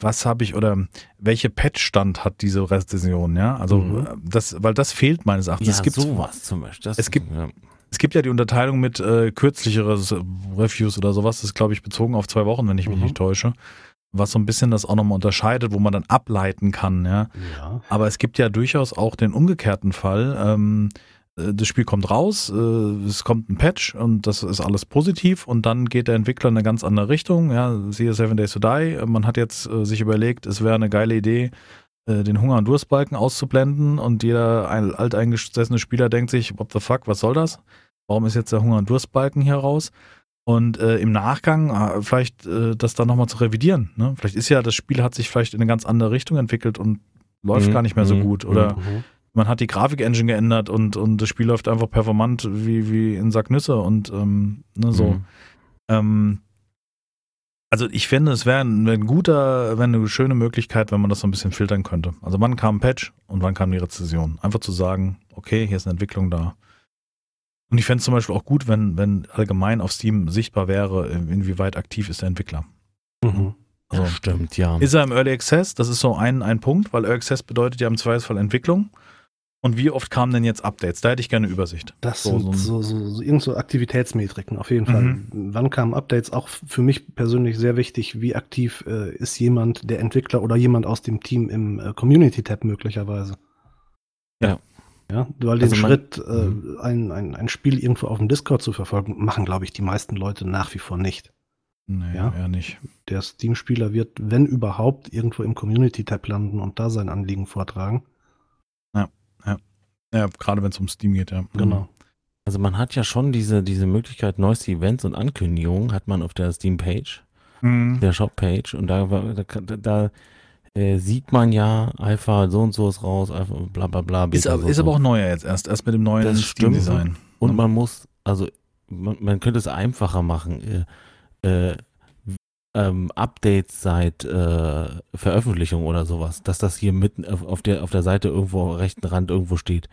was habe ich oder welche Patch-Stand hat diese Rezension, ja? Also mhm. das, weil das fehlt meines Erachtens. Ja, es gibt sowas zum Beispiel. Das, es gibt, ja. es gibt ja die Unterteilung mit äh, kürzlicheres Reviews oder sowas, das ist glaube ich bezogen auf zwei Wochen, wenn ich mich Mhm. nicht täusche. Was so ein bisschen das auch nochmal unterscheidet, wo man dann ableiten kann, ja. Ja. Aber es gibt ja durchaus auch den umgekehrten Fall. Ähm, äh, das Spiel kommt raus, äh, es kommt ein Patch und das ist alles positiv und dann geht der Entwickler in eine ganz andere Richtung. Ja, siehe Seven Days to Die. Man hat jetzt äh, sich überlegt, es wäre eine geile Idee, äh, den Hunger- und Durstbalken auszublenden und jeder ein alteingesessene Spieler denkt sich, what the fuck, was soll das? Warum ist jetzt der Hunger- und Durstbalken hier raus? Und äh, im Nachgang äh, vielleicht äh, das dann nochmal zu revidieren. Ne? Vielleicht ist ja, das Spiel hat sich vielleicht in eine ganz andere Richtung entwickelt und läuft Mhm, gar nicht mehr so mhm, gut. Oder Mhm. Man hat die Grafik-Engine geändert und, und das Spiel läuft einfach performant wie, wie in Sacknüsse und ähm, ne, so. Mhm. Ähm, also ich finde, es wäre ein, wär ein guter, wäre eine schöne Möglichkeit, wenn man das so ein bisschen filtern könnte. Also wann kam ein Patch und wann kam die Rezession? Einfach zu sagen, okay, hier ist eine Entwicklung da. Und ich fände es zum Beispiel auch gut, wenn, wenn allgemein auf Steam sichtbar wäre, inwieweit aktiv ist der Entwickler. Mhm. Also, ja, stimmt, ja. ist er im Early Access? Das ist so ein, ein Punkt, weil Early Access bedeutet ja im Zweifelsfall Entwicklung. Und wie oft kamen denn jetzt Updates? Da hätte ich gerne Übersicht. Das So, sind so so, so, irgend so Aktivitätsmetriken auf jeden Fall. Mhm. Wann kamen Updates? Auch für mich persönlich sehr wichtig, wie aktiv äh, ist jemand, der Entwickler oder jemand aus dem Team im äh, Community-Tab möglicherweise. Ja. Ja, weil den Also man- Schritt, äh, ein, ein, ein Spiel irgendwo auf dem Discord zu verfolgen, machen, glaube ich, die meisten Leute nach wie vor nicht. Nee, Ja. eher nicht. Der Steam-Spieler wird, wenn überhaupt, irgendwo im Community-Tab landen und da sein Anliegen vortragen. Ja, gerade wenn es um Steam geht, ja. Genau. Also man hat ja schon diese, diese Möglichkeit, neueste Events und Ankündigungen hat man auf der Steam-Page, Mhm. der Shop-Page und da, da, da, da äh, sieht man ja, Alpha so und so ist raus, Alpha bla bla bla. Ist, Beta aber, so ist aber auch neuer jetzt erst, erst mit dem neuen Das stimmt. Steam-Design. Und man muss, also man, man könnte es einfacher machen. Äh, äh, ähm, Updates seit äh, Veröffentlichung oder sowas, dass das hier mitten auf, der auf der Seite irgendwo am rechten Rand irgendwo steht.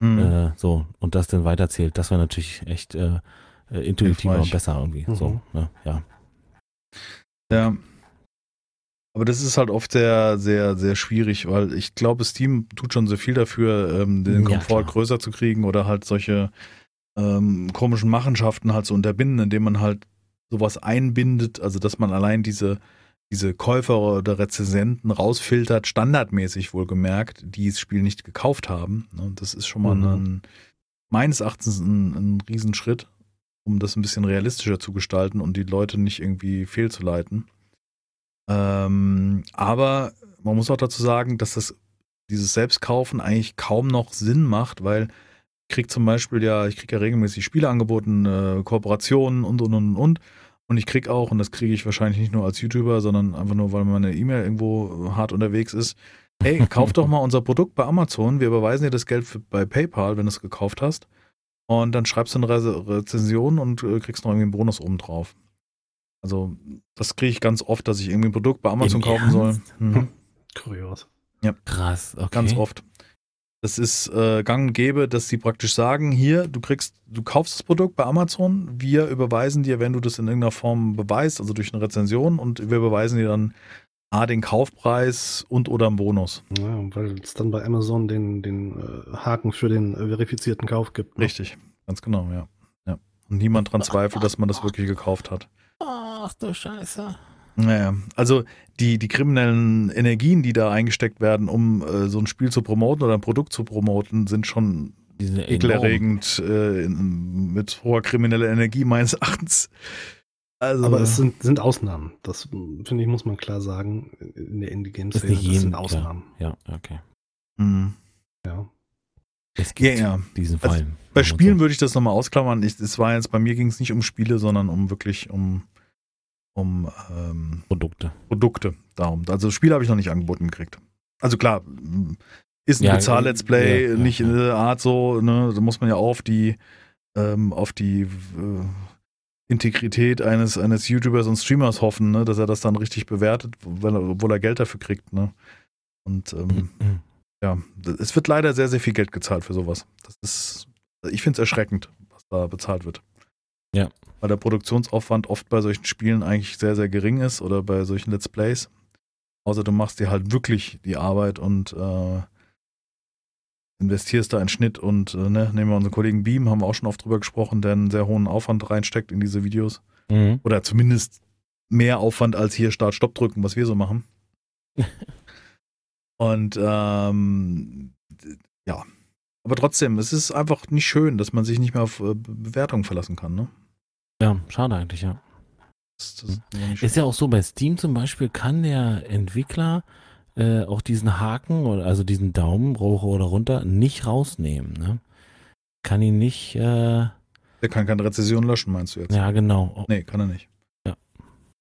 Mhm. Äh, so, und das dann weiterzählt. Das wäre natürlich echt äh, äh, intuitiver und besser irgendwie. Mhm. So, ne? ja. Ja. Aber das ist halt oft sehr, sehr, sehr schwierig, weil ich glaube, Steam tut schon sehr viel dafür, ähm, den Ja, Komfort klar. größer zu kriegen oder halt solche ähm, komischen Machenschaften halt zu unterbinden, indem man halt sowas einbindet, also dass man allein diese, diese Käufer oder Rezensenten rausfiltert, standardmäßig wohlgemerkt, die das Spiel nicht gekauft haben. Ne? Das ist schon mal Mhm. ein, meines Erachtens ein, ein Riesenschritt, um das ein bisschen realistischer zu gestalten und die Leute nicht irgendwie fehlzuleiten. Ähm, aber man muss auch dazu sagen, dass das dieses Selbstkaufen eigentlich kaum noch Sinn macht, weil ich krieg zum Beispiel ja, ich krieg ja regelmäßig Spiele angeboten, äh, Kooperationen und und und und. Und ich krieg auch, und das kriege ich wahrscheinlich nicht nur als YouTuber, sondern einfach nur, weil meine E-Mail irgendwo hart unterwegs ist. Hey, kauf doch mal unser Produkt bei Amazon. Wir überweisen dir das Geld für, bei PayPal, wenn du es gekauft hast. Und dann schreibst du eine Re Rezension und äh, kriegst noch irgendwie einen Bonus oben drauf. Also, das kriege ich ganz oft, dass ich irgendwie ein Produkt bei Amazon Im kaufen soll. Ernst? Mhm. Kurios. Krass, okay. Ganz oft. Das ist äh, gang und gäbe, dass sie praktisch sagen, hier, du kriegst, du kaufst das Produkt bei Amazon, wir überweisen dir, wenn du das in irgendeiner Form beweist, also durch eine Rezension, und wir überweisen dir dann A, den Kaufpreis und oder einen Bonus. Ja, weil es dann bei Amazon den, den äh, Haken für den äh, verifizierten Kauf gibt. ne? Richtig, ganz genau, ja. ja. Und niemand dran zweifelt, dass man das wirklich gekauft hat. Ach du Scheiße. Naja, also die, die kriminellen Energien, die da eingesteckt werden, um äh, so ein Spiel zu promoten oder ein Produkt zu promoten, sind schon ekelerregend äh, in, mit hoher krimineller Energie meines Erachtens. Also, Aber es sind, sind Ausnahmen. Das finde ich, muss man klar sagen. In der Indie-Game-Szene, sind klar. Ausnahmen. Ja, okay. mh. Ja. Es ja, gibt ja. diesen Also, Fall. Bei Spielen würde ich das nochmal ausklammern. Ich, es war jetzt, bei mir ging es nicht um Spiele, sondern um wirklich um, um ähm, Produkte. Produkte. Darum. Also Spiele habe ich noch nicht angeboten gekriegt. Also klar, mh, ist ein Ja, Bezahl-Let's Play, ja, ja, nicht in der Art so, ne, da muss man ja auch auf die, ähm, auf die äh, Integrität eines, eines YouTubers und Streamers hoffen, ne, dass er das dann richtig bewertet, weil er, obwohl er Geld dafür kriegt, ne. Und ähm, Mhm. ja, es wird leider sehr, sehr viel Geld gezahlt für sowas. Das ist, ich finde es erschreckend, was da bezahlt wird. Ja. Weil der Produktionsaufwand oft bei solchen Spielen eigentlich sehr, sehr gering ist oder bei solchen Let's Plays. Außer du machst dir halt wirklich die Arbeit und äh, investierst da einen Schnitt und äh, ne, nehmen wir unseren Kollegen Beam, haben wir auch schon oft drüber gesprochen, der einen sehr hohen Aufwand reinsteckt in diese Videos. Mhm. Oder zumindest mehr Aufwand als hier Start-Stopp drücken, was wir so machen. und ähm, ja, aber trotzdem, es ist einfach nicht schön, dass man sich nicht mehr auf äh, Bewertungen verlassen kann. Ne? Ja, schade eigentlich, ja. Das, das ist nicht Ist ja auch so, bei Steam zum Beispiel kann der Entwickler äh, auch diesen Haken, oder also diesen Daumen hoch oder runter, nicht rausnehmen. Ne? Kann ihn nicht, äh, Der kann keine Rezession löschen, meinst du jetzt? ja genau. Nee, kann er nicht. Ja.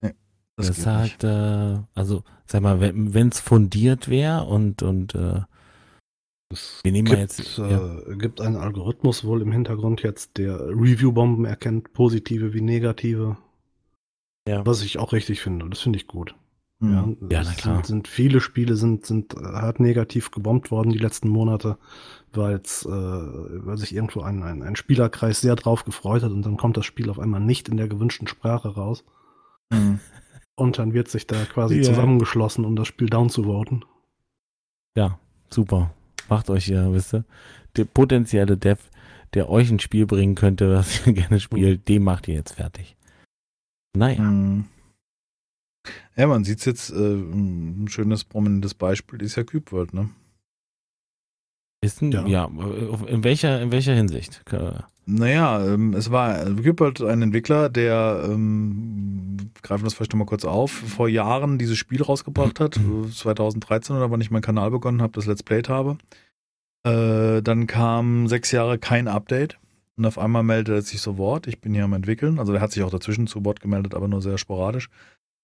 Nee, das Das sagt, nicht. äh, also sag mal, wenn es fundiert wäre und, und äh, Es Wir nehmen gibt, jetzt- äh, gibt einen Algorithmus wohl im Hintergrund jetzt, der Review-Bomben erkennt, positive wie negative. Ja. Was ich auch richtig finde. Das finde ich gut. Mhm. Ja, es na klar. Sind, sind viele Spiele sind, sind äh, hart negativ gebombt worden die letzten Monate, weil's, äh, weil sich irgendwo ein, ein, ein Spielerkreis sehr drauf gefreut hat und dann kommt das Spiel auf einmal nicht in der gewünschten Sprache raus. Mhm. Und dann wird sich da quasi Ja. zusammengeschlossen, um das Spiel down zu voten. ja, super. Macht euch ja, wisst ihr, der potenzielle Dev, der euch ein Spiel bringen könnte, was ihr gerne spielt, den macht ihr jetzt fertig. Naja. Mhm. Ja, man sieht es jetzt, äh, ein schönes, prominentes Beispiel ist ja Cube World, ne? Ist ein, ja. Ja. in welcher, in welcher Hinsicht? Äh, Naja, ähm, es war, halt einen Entwickler, der, ähm, greifen wir das vielleicht nochmal kurz auf, vor Jahren dieses Spiel rausgebracht hat, äh, 2013 oder wann ich meinen Kanal begonnen habe, das Let's Played habe. Äh, dann kam sechs Jahre kein Update und auf einmal meldet er sich so Wort, ich bin hier am entwickeln, also der hat sich auch dazwischen zu Wort gemeldet, aber nur sehr sporadisch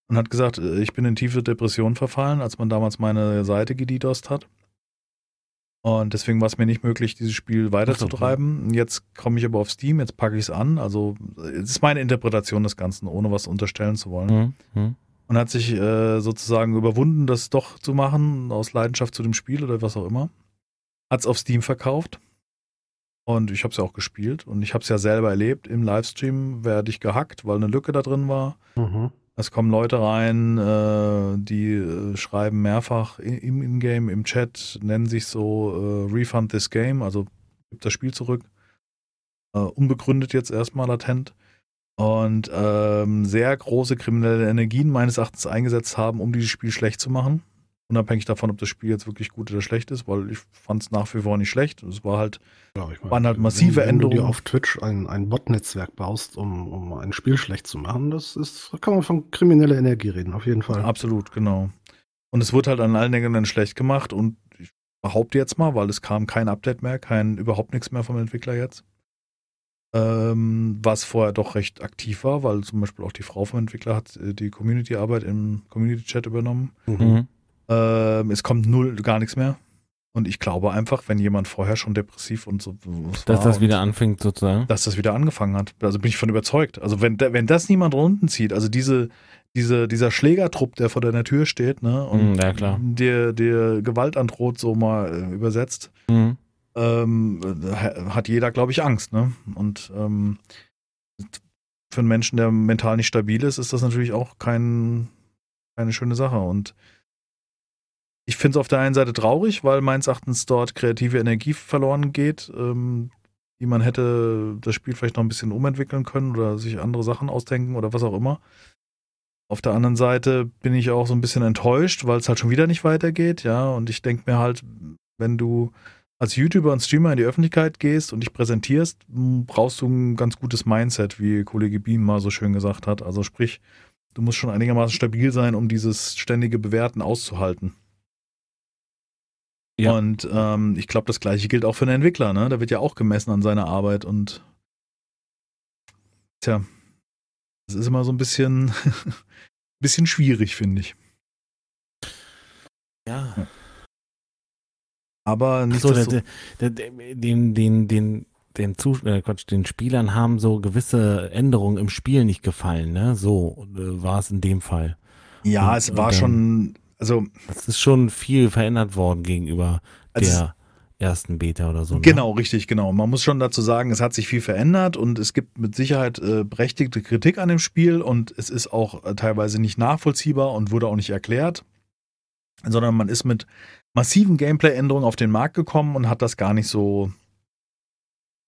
und hat gesagt, äh, ich bin in tiefe Depression verfallen, als man damals meine Seite gedidost hat. Und deswegen war es mir nicht möglich, dieses Spiel weiterzutreiben. Jetzt komme ich aber auf Steam, jetzt packe ich es an. Also, es ist meine Interpretation des Ganzen, ohne was unterstellen zu wollen. hm, hm. Und hat sich äh, sozusagen überwunden, das doch zu machen, aus Leidenschaft zu dem Spiel oder was auch immer. Hat es auf Steam verkauft. Und ich habe es ja auch gespielt. Und ich habe es ja selber erlebt. Im Livestream werde ich gehackt, weil eine Lücke da drin war. Mhm. Es kommen Leute rein, äh, die äh, schreiben mehrfach im Ingame, im Chat, nennen sich so äh, Refund this game, also gibt das Spiel zurück. Äh, unbegründet jetzt erstmal latent. Und ähm, sehr große kriminelle Energien meines Erachtens eingesetzt haben, um dieses Spiel schlecht zu machen. Unabhängig davon, ob das Spiel jetzt wirklich gut oder schlecht ist, weil ich fand es nach wie vor nicht schlecht. Es war halt Ja, ich meine, Waren halt massive wenn, wenn du Änderungen. dir auf Twitch ein, ein Bot-Netzwerk baust, um, um ein Spiel schlecht zu machen, das ist, da kann man von krimineller Energie reden, auf jeden Fall. Absolut, genau. Und es wurde halt an allen Ecken dann schlecht gemacht und ich behaupte jetzt mal, weil es kam kein Update mehr, kein überhaupt nichts mehr vom Entwickler jetzt. Ähm, was vorher doch recht aktiv war, weil zum Beispiel auch die Frau vom Entwickler hat äh, die Community-Arbeit im Community-Chat übernommen. Mhm. Ähm, es kommt null, gar nichts mehr. Und ich glaube einfach, wenn jemand vorher schon depressiv und so Dass das und- wieder anfängt sozusagen. dass das wieder angefangen hat. Also bin ich von überzeugt. Also wenn, wenn das niemand runtenzieht, also diese, diese, dieser Schlägertrupp, der vor deiner Tür steht, ne, und Mm, ja, klar. dir, dir Gewalt androht, so mal äh, übersetzt, Mhm. ähm, äh, hat jeder, glaube ich, Angst, ne? Und ähm, für einen Menschen, der mental nicht stabil ist, ist das natürlich auch kein, keine schöne Sache. Und ich finde es auf der einen Seite traurig, weil meines Erachtens dort kreative Energie verloren geht, ähm, die man hätte das Spiel vielleicht noch ein bisschen umentwickeln können oder sich andere Sachen ausdenken oder was auch immer. Auf der anderen Seite bin ich auch so ein bisschen enttäuscht, weil es halt schon wieder nicht weitergeht, ja. Und ich denke mir halt, wenn du als YouTuber und Streamer in die Öffentlichkeit gehst und dich präsentierst, brauchst du ein ganz gutes Mindset, wie Kollege Beam mal so schön gesagt hat. Also sprich, du musst schon einigermaßen stabil sein, um dieses ständige Bewerten auszuhalten. Ja. Und ähm, ich glaube, das gleiche gilt auch für einen Entwickler, ne? Da wird ja auch gemessen an seiner Arbeit und tja, das ist immer so ein bisschen, bisschen schwierig, finde ich. Ja. Aber nicht So, der, der, der, den, den, den, den, Zu äh, Quatsch, den Spielern haben so gewisse Änderungen im Spiel nicht gefallen, ne? So äh, war es in dem Fall. ja, und- es und war dann- schon, also Es ist schon viel verändert worden gegenüber Also der ersten Beta oder so. Ne? Genau, richtig, genau. Man muss schon dazu sagen, es hat sich viel verändert und es gibt mit Sicherheit äh, berechtigte Kritik an dem Spiel und es ist auch äh, teilweise nicht nachvollziehbar und wurde auch nicht erklärt, sondern man ist mit massiven Gameplay-Änderungen auf den Markt gekommen und hat das gar nicht so,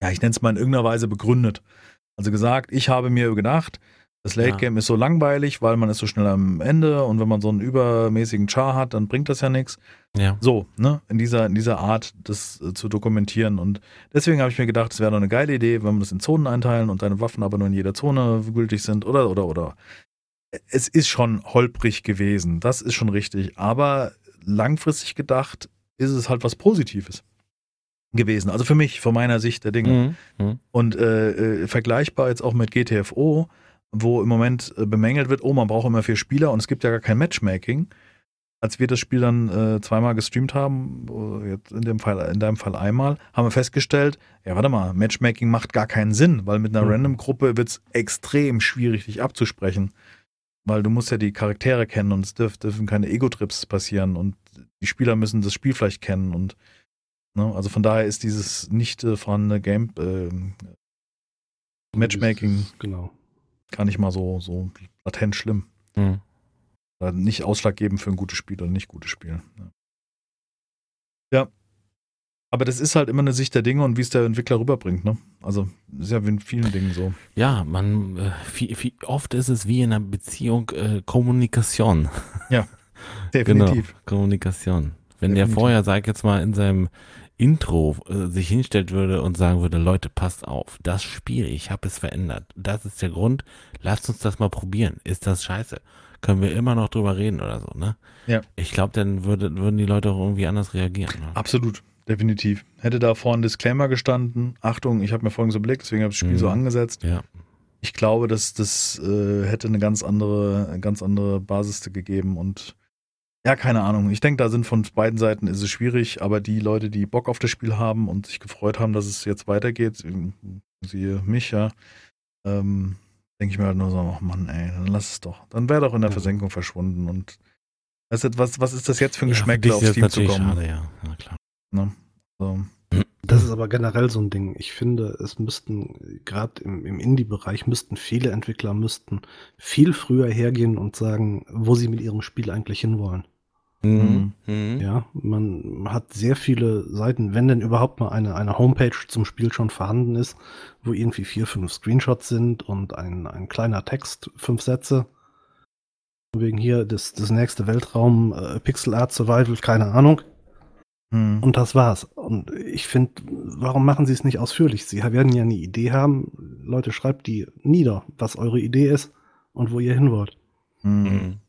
ja, ich nenne es mal in irgendeiner Weise begründet. Also gesagt, ich habe mir gedacht, das Late Game ja. ist so langweilig, weil man ist so schnell am Ende und wenn man so einen übermäßigen Char hat, dann bringt das ja nichts. Ja. So, ne, in dieser, in dieser Art, das äh, zu dokumentieren. Und deswegen habe ich mir gedacht, es wäre doch eine geile Idee, wenn wir das in Zonen einteilen und deine Waffen aber nur in jeder Zone gültig sind oder, oder, oder. Es ist schon holprig gewesen, das ist schon richtig, aber langfristig gedacht ist es halt was Positives gewesen. Also für mich, von meiner Sicht der Dinge. Mhm. Mhm. Und äh, äh, vergleichbar jetzt auch mit GTFO, wo im Moment äh, bemängelt wird, oh, man braucht immer vier Spieler und es gibt ja gar kein Matchmaking. Als wir das Spiel dann äh, zweimal gestreamt haben, jetzt in dem Fall, in deinem Fall einmal, haben wir festgestellt, ja, warte mal, Matchmaking macht gar keinen Sinn, weil mit einer mhm. Random-Gruppe wird es extrem schwierig, dich abzusprechen. Weil du musst ja die Charaktere kennen und es dürf, dürfen keine Ego-Trips passieren und die Spieler müssen das Spiel vielleicht kennen und ne, also von daher ist dieses nicht äh, vorhandene Game äh, Matchmaking genau gar nicht mal so, so latent schlimm. Mhm. Nicht ausschlaggebend für ein gutes Spiel oder nicht gutes Spiel. Ja. Aber das ist halt immer eine Sicht der Dinge und wie es der Entwickler rüberbringt, ne? Also ist ja in vielen Dingen so. Ja, man äh, viel, viel, oft ist es wie in einer Beziehung äh, Kommunikation. Ja, definitiv. genau, Kommunikation. Wenn definitiv. der vorher, sag jetzt mal, in seinem Intro äh, sich hinstellt würde und sagen würde, Leute, passt auf, das Spiel, ich habe es verändert. Das ist der Grund, lasst uns das mal probieren. Ist das scheiße? Können wir immer noch drüber reden oder so, ne? Ja. Ich glaube, dann würde, würden die Leute auch irgendwie anders reagieren. Ne? Absolut, definitiv. Hätte da vorne ein Disclaimer gestanden, Achtung, ich habe mir folgendes Blick, deswegen habe ich das Spiel mhm. so angesetzt. Ja. Ich glaube, dass das äh, hätte eine ganz andere, eine ganz andere Basis gegeben und ja, keine Ahnung. Ich denke, da sind von beiden Seiten ist es schwierig, aber die Leute, die Bock auf das Spiel haben und sich gefreut haben, dass es jetzt weitergeht, siehe mich, ja, ähm, denke ich mir halt nur so, oh Mann, ey, dann lass es doch. Dann wäre doch in der Versenkung verschwunden und was, was ist das jetzt für ein ja, Geschmäckle aufs Team zu kommen? Schade, ja. ja, klar. Ne? So. Das ist aber generell so ein Ding. Ich finde, es müssten, gerade im, im Indie-Bereich, müssten viele Entwickler müssten viel früher hergehen und sagen, wo sie mit ihrem Spiel eigentlich hinwollen. Mhm. mhm. Ja, man hat sehr viele Seiten, wenn denn überhaupt mal eine, eine Homepage zum Spiel schon vorhanden ist, wo irgendwie vier, fünf Screenshots sind und ein, ein kleiner Text, fünf Sätze. Wegen hier das, das nächste Weltraum, äh, Pixel Art Survival, keine Ahnung. Mhm. Und das war's. Und ich finde, warum machen sie es nicht ausführlich? Sie werden ja eine Idee haben. Leute, schreibt die nieder, was eure Idee ist und wo ihr hin wollt. Mhm.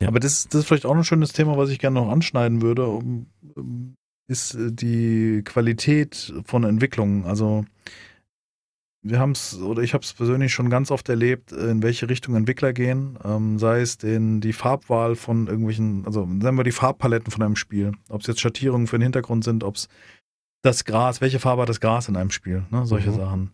Ja. Aber das, das ist vielleicht auch ein schönes Thema, was ich gerne noch anschneiden würde, um, um, ist äh, die Qualität von Entwicklungen. Also wir haben es, oder ich habe es persönlich schon ganz oft erlebt, in welche Richtung Entwickler gehen, ähm, sei es den, die Farbwahl von irgendwelchen, also sagen wir die Farbpaletten von einem Spiel, ob es jetzt Schattierungen für den Hintergrund sind, ob es das Gras, welche Farbe hat das Gras in einem Spiel, ne? solche mhm. Sachen.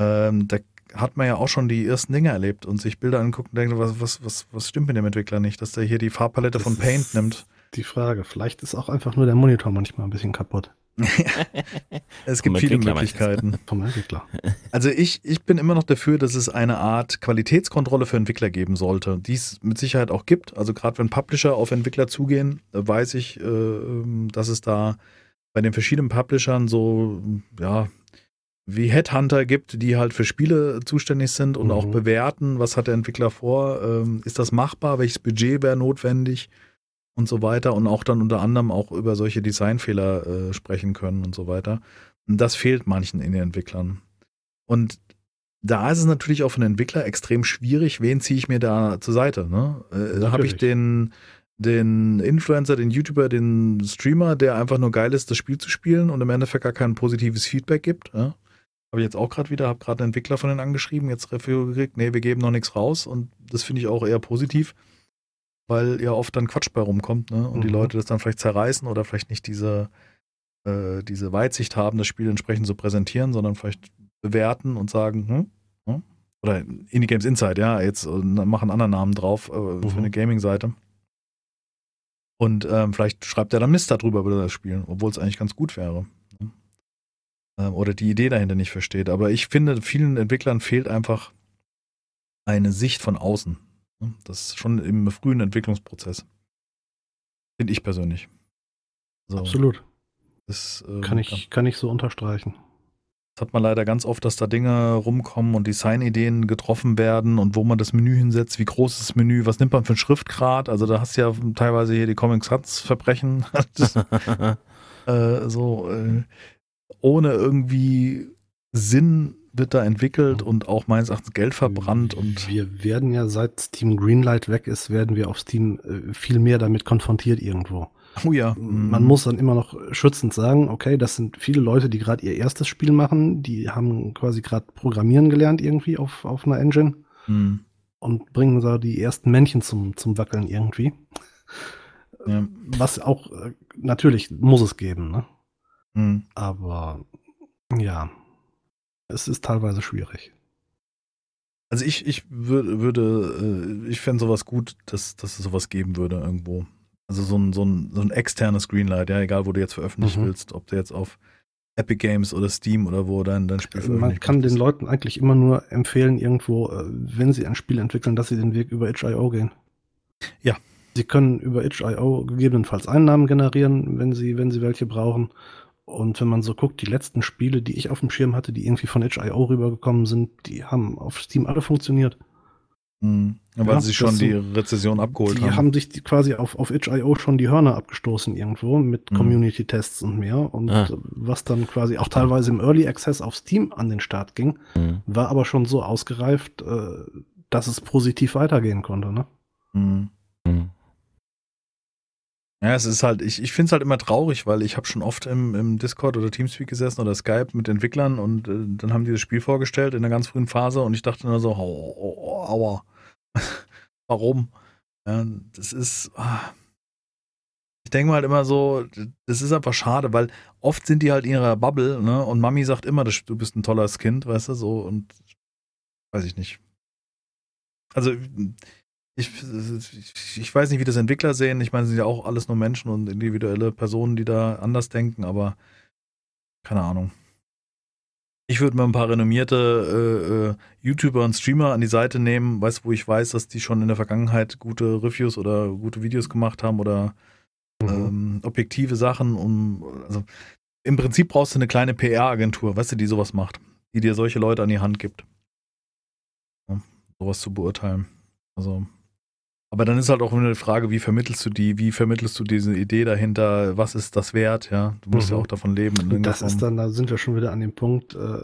Ähm, da hat man ja auch schon die ersten Dinge erlebt und sich Bilder anguckt und denkt, was, was, was, was stimmt mit dem Entwickler nicht, dass der hier die Farbpalette das von Paint nimmt. Die Frage, vielleicht ist auch einfach nur der Monitor manchmal ein bisschen kaputt. es gibt viele Möglichkeiten. Vom Entwickler. Also ich, ich bin immer noch dafür, dass es eine Art Qualitätskontrolle für Entwickler geben sollte, die es mit Sicherheit auch gibt. Also gerade wenn Publisher auf Entwickler zugehen, weiß ich, äh, dass es da bei den verschiedenen Publishern so, ja, wie Headhunter gibt, die halt für Spiele zuständig sind und mhm. auch bewerten, was hat der Entwickler vor, ähm, ist das machbar, welches Budget wäre notwendig und so weiter und auch dann unter anderem auch über solche Designfehler äh, sprechen können und so weiter. Und das fehlt manchen in den Entwicklern. Und da ist es natürlich auch für einen Entwickler extrem schwierig, wen ziehe ich mir da zur Seite. Ne? Äh, da habe ich den, den Influencer, den YouTuber, den Streamer, der einfach nur geil ist, das Spiel zu spielen und im Endeffekt gar kein positives Feedback gibt. Ja? Habe ich jetzt auch gerade wieder, habe gerade einen Entwickler von denen angeschrieben, jetzt Review gekriegt, nee, wir geben noch nichts raus und das finde ich auch eher positiv, weil ja oft dann Quatsch bei rumkommt ne? und mhm. die Leute das dann vielleicht zerreißen oder vielleicht nicht diese, äh, diese Weitsicht haben, das Spiel entsprechend zu präsentieren, sondern vielleicht bewerten und sagen, hm, hm? oder Indie Games Insight, ja, jetzt äh, machen anderen Namen drauf äh, mhm. für eine Gaming-Seite. Und ähm, vielleicht schreibt er dann Mist darüber über das Spiel, obwohl es eigentlich ganz gut wäre. Ähm, oder die Idee dahinter nicht versteht. Aber ich finde, vielen Entwicklern fehlt einfach eine Sicht von außen. Das ist schon im frühen Entwicklungsprozess. Finde ich persönlich. So, Absolut. Das, ähm, kann, ich, kann ich so unterstreichen. Das hat man leider ganz oft, dass da Dinge rumkommen und Designideen getroffen werden und wo man das Menü hinsetzt, wie groß ist das Menü, was nimmt man für einen Schriftgrad. Also da hast du ja teilweise hier die Comics Sans Verbrechen. äh, so äh, ohne irgendwie Sinn wird da entwickelt und auch meines Erachtens Geld verbrannt und wir werden ja seit Steam Greenlight weg ist, werden wir auf Steam äh, viel mehr damit konfrontiert irgendwo. Oh ja. Man mhm. muss dann immer noch schützend sagen, okay, das sind viele Leute, die gerade ihr erstes Spiel machen, die haben quasi gerade Programmieren gelernt irgendwie auf, auf einer Engine mhm. und bringen so die ersten Männchen zum, zum Wackeln irgendwie. Ja. Was auch, äh, natürlich muss es geben, ne? Mhm. Aber ja, es ist teilweise schwierig. Also ich, ich würde, würde äh, ich fände sowas gut, dass, dass es sowas geben würde irgendwo. Also so ein, so ein, so ein externes Greenlight, ja, egal wo du jetzt veröffentlichen mhm. willst, ob du jetzt auf Epic Games oder Steam oder wo dein, dein Spiel veröffentlicht Man kann den Leuten eigentlich immer nur empfehlen, irgendwo, äh, wenn sie ein Spiel entwickeln, dass sie den Weg über itch.io gehen. Ja. Sie können über itch.io gegebenenfalls Einnahmen generieren, wenn sie, wenn sie welche brauchen. Und wenn man so guckt, die letzten Spiele, die ich auf dem Schirm hatte, die irgendwie von itch.io rübergekommen sind, die haben auf Steam alle funktioniert. Mhm. Weil ja, sie schon die Rezession abgeholt die haben. Die haben sich die quasi auf, auf itch.io schon die Hörner abgestoßen irgendwo mit mhm. Community-Tests und mehr. Und ah. was dann quasi auch teilweise im Early Access auf Steam an den Start ging, mhm. war aber schon so ausgereift, äh, dass es positiv weitergehen konnte. Ne? Mhm. Ja, es ist halt, ich, ich finde es halt immer traurig, weil ich habe schon oft im, im Discord oder Teamspeak gesessen oder Skype mit Entwicklern und äh, dann haben die das Spiel vorgestellt in der ganz frühen Phase und ich dachte nur so, oh, oh, oh, aua, warum? Ja, das ist, ah. ich denke mal halt immer so, das ist einfach schade, weil oft sind die halt in ihrer Bubble, ne, und Mami sagt immer, du bist ein tolles Kind, weißt du, so, und weiß ich nicht. Also, ich, ich weiß nicht, wie das Entwickler sehen. Ich meine, es sind ja auch alles nur Menschen und individuelle Personen, die da anders denken, aber keine Ahnung. Ich würde mal ein paar renommierte äh, äh, YouTuber und Streamer an die Seite nehmen, weißt wo ich weiß, dass die schon in der Vergangenheit gute Reviews oder gute Videos gemacht haben oder mhm. ähm, objektive Sachen. Um, also im Prinzip brauchst du eine kleine PR-Agentur, weißt du, die sowas macht, die dir solche Leute an die Hand gibt. Ja, sowas zu beurteilen. Also aber dann ist halt auch eine Frage, wie vermittelst du die, wie vermittelst du diese Idee dahinter, was ist das wert, ja? Du musst mhm. ja auch davon leben. Das ist dann, da sind wir schon wieder an dem Punkt, äh,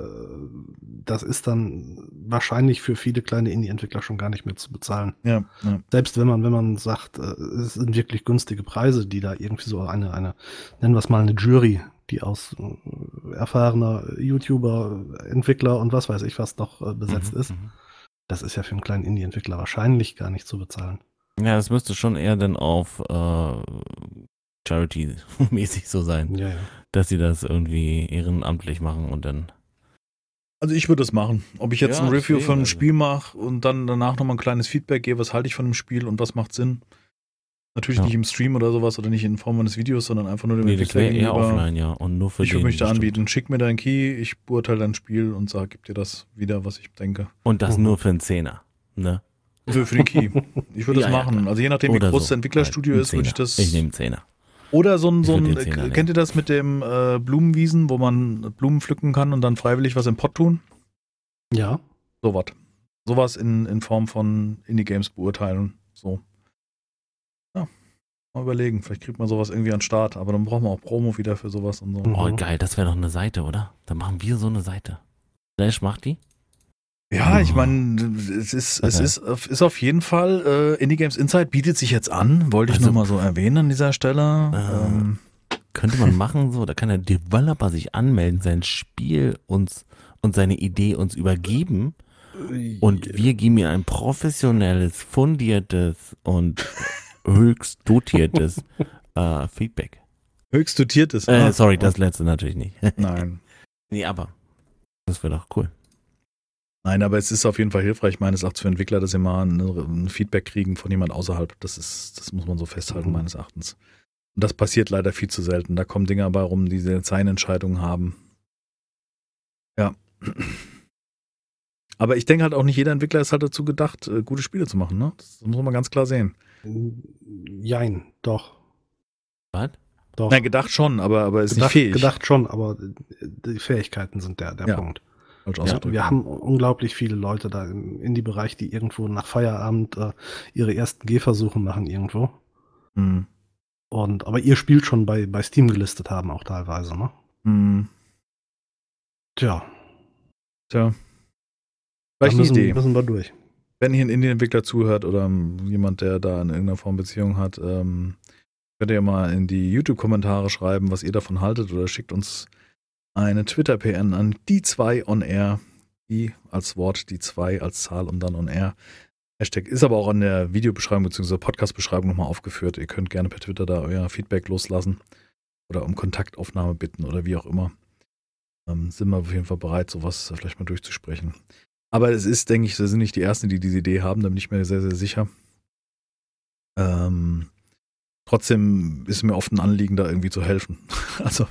das ist dann wahrscheinlich für viele kleine Indie-Entwickler schon gar nicht mehr zu bezahlen. Ja, ja. Selbst wenn man, wenn man sagt, äh, es sind wirklich günstige Preise, die da irgendwie so eine, eine, nennen wir es mal eine Jury, die aus äh, erfahrener YouTuber, Entwickler und was weiß ich was noch äh, besetzt mhm, ist. Mhm. Das ist ja für einen kleinen Indie-Entwickler wahrscheinlich gar nicht zu bezahlen. Ja, das müsste schon eher dann auf äh, Charity-mäßig so sein. Ja, ja. Dass sie das irgendwie ehrenamtlich machen und dann. Also ich würde das machen. Ob ich jetzt ja, ein Review von einem also. Spiel mache und dann danach nochmal ein kleines Feedback gebe, was halte ich von dem Spiel und was macht Sinn. Natürlich ja. nicht im Stream oder sowas oder nicht in Form eines Videos, sondern einfach nur dem nee, Entwickler das eher offline, ja. Und nur für Ich würde mich da anbieten. Schick mir dein Key, ich beurteile dein Spiel und sag, gib dir das wieder, was ich denke. Und das mhm. nur für einen Zehner, ne? Für, für den Key. Ich würde ja, das machen. Ja, also je nachdem, wie groß so. das Entwicklerstudio ist, würde ich das. Ich nehme Zehner. Oder so ein, so ein kennt ihr das mit dem äh, Blumenwiesen, wo man Blumen pflücken kann und dann freiwillig was im Pott tun? Ja. Sowas. Sowas in, in Form von Indie-Games beurteilen. So. Ja. Mal überlegen. Vielleicht kriegt man sowas irgendwie an den Start, aber dann brauchen wir auch Promo wieder für sowas und so. Oh, geil, das wäre doch eine Seite, oder? Dann machen wir so eine Seite. Flash macht die? Ja, ich meine, es ist, es ist, ist auf jeden Fall, äh, Indie Games Insight bietet sich jetzt an, wollte ich also, nur mal so erwähnen an dieser Stelle. Äh, ähm, könnte man machen, so, da kann der Developer sich anmelden, sein Spiel uns und seine Idee uns übergeben und wir geben ihm ein professionelles, fundiertes und höchst dotiertes äh, Feedback. Höchst dotiertes? Äh, ah, sorry, das letzte natürlich nicht. Nein. nee, aber das wäre doch cool. Nein, aber es ist auf jeden Fall hilfreich, meines Erachtens für Entwickler, dass sie mal ein, ein Feedback kriegen von jemand außerhalb. Das ist, das muss man so festhalten, mhm. meines Erachtens. Und das passiert leider viel zu selten. Da kommen Dinge dabei rum, die Designentscheidungen haben. Ja. Aber ich denke halt auch nicht jeder Entwickler ist halt dazu gedacht, äh, gute Spiele zu machen, ne? Das muss man ganz klar sehen. Jein, doch. Was? Doch. Na, gedacht schon, aber, aber ist gedacht, nicht fähig. gedacht schon, aber die Fähigkeiten sind der, der Ja. Punkt. Ja, wir haben unglaublich viele Leute da im Indie-Bereich, die irgendwo nach Feierabend äh, ihre ersten Gehversuche machen irgendwo. Hm. Und aber ihr spielt schon bei, bei Steam gelistet haben auch teilweise, ne? Hm. Tja, Tja. da Vielleicht eine müssen, Idee. müssen wir durch. Wenn hier ein Indie-Entwickler zuhört oder ähm, jemand, der da in irgendeiner Form Beziehung hat, ähm, könnt ihr mal in die YouTube-Kommentare schreiben, was ihr davon haltet oder schickt uns eine Twitter-PN an die 2 on air. Die als Wort, die 2 als Zahl und dann on air. Hashtag ist aber auch in der Videobeschreibung bzw. Podcast-Beschreibung nochmal aufgeführt. Ihr könnt gerne per Twitter da euer Feedback loslassen oder um Kontaktaufnahme bitten oder wie auch immer. Ähm, sind wir auf jeden Fall bereit, sowas vielleicht mal durchzusprechen. Aber es ist, denke ich, wir sind nicht die Ersten, die diese Idee haben, da bin ich mir sehr, sehr sicher. Ähm, trotzdem ist mir oft ein Anliegen, da irgendwie zu helfen. Also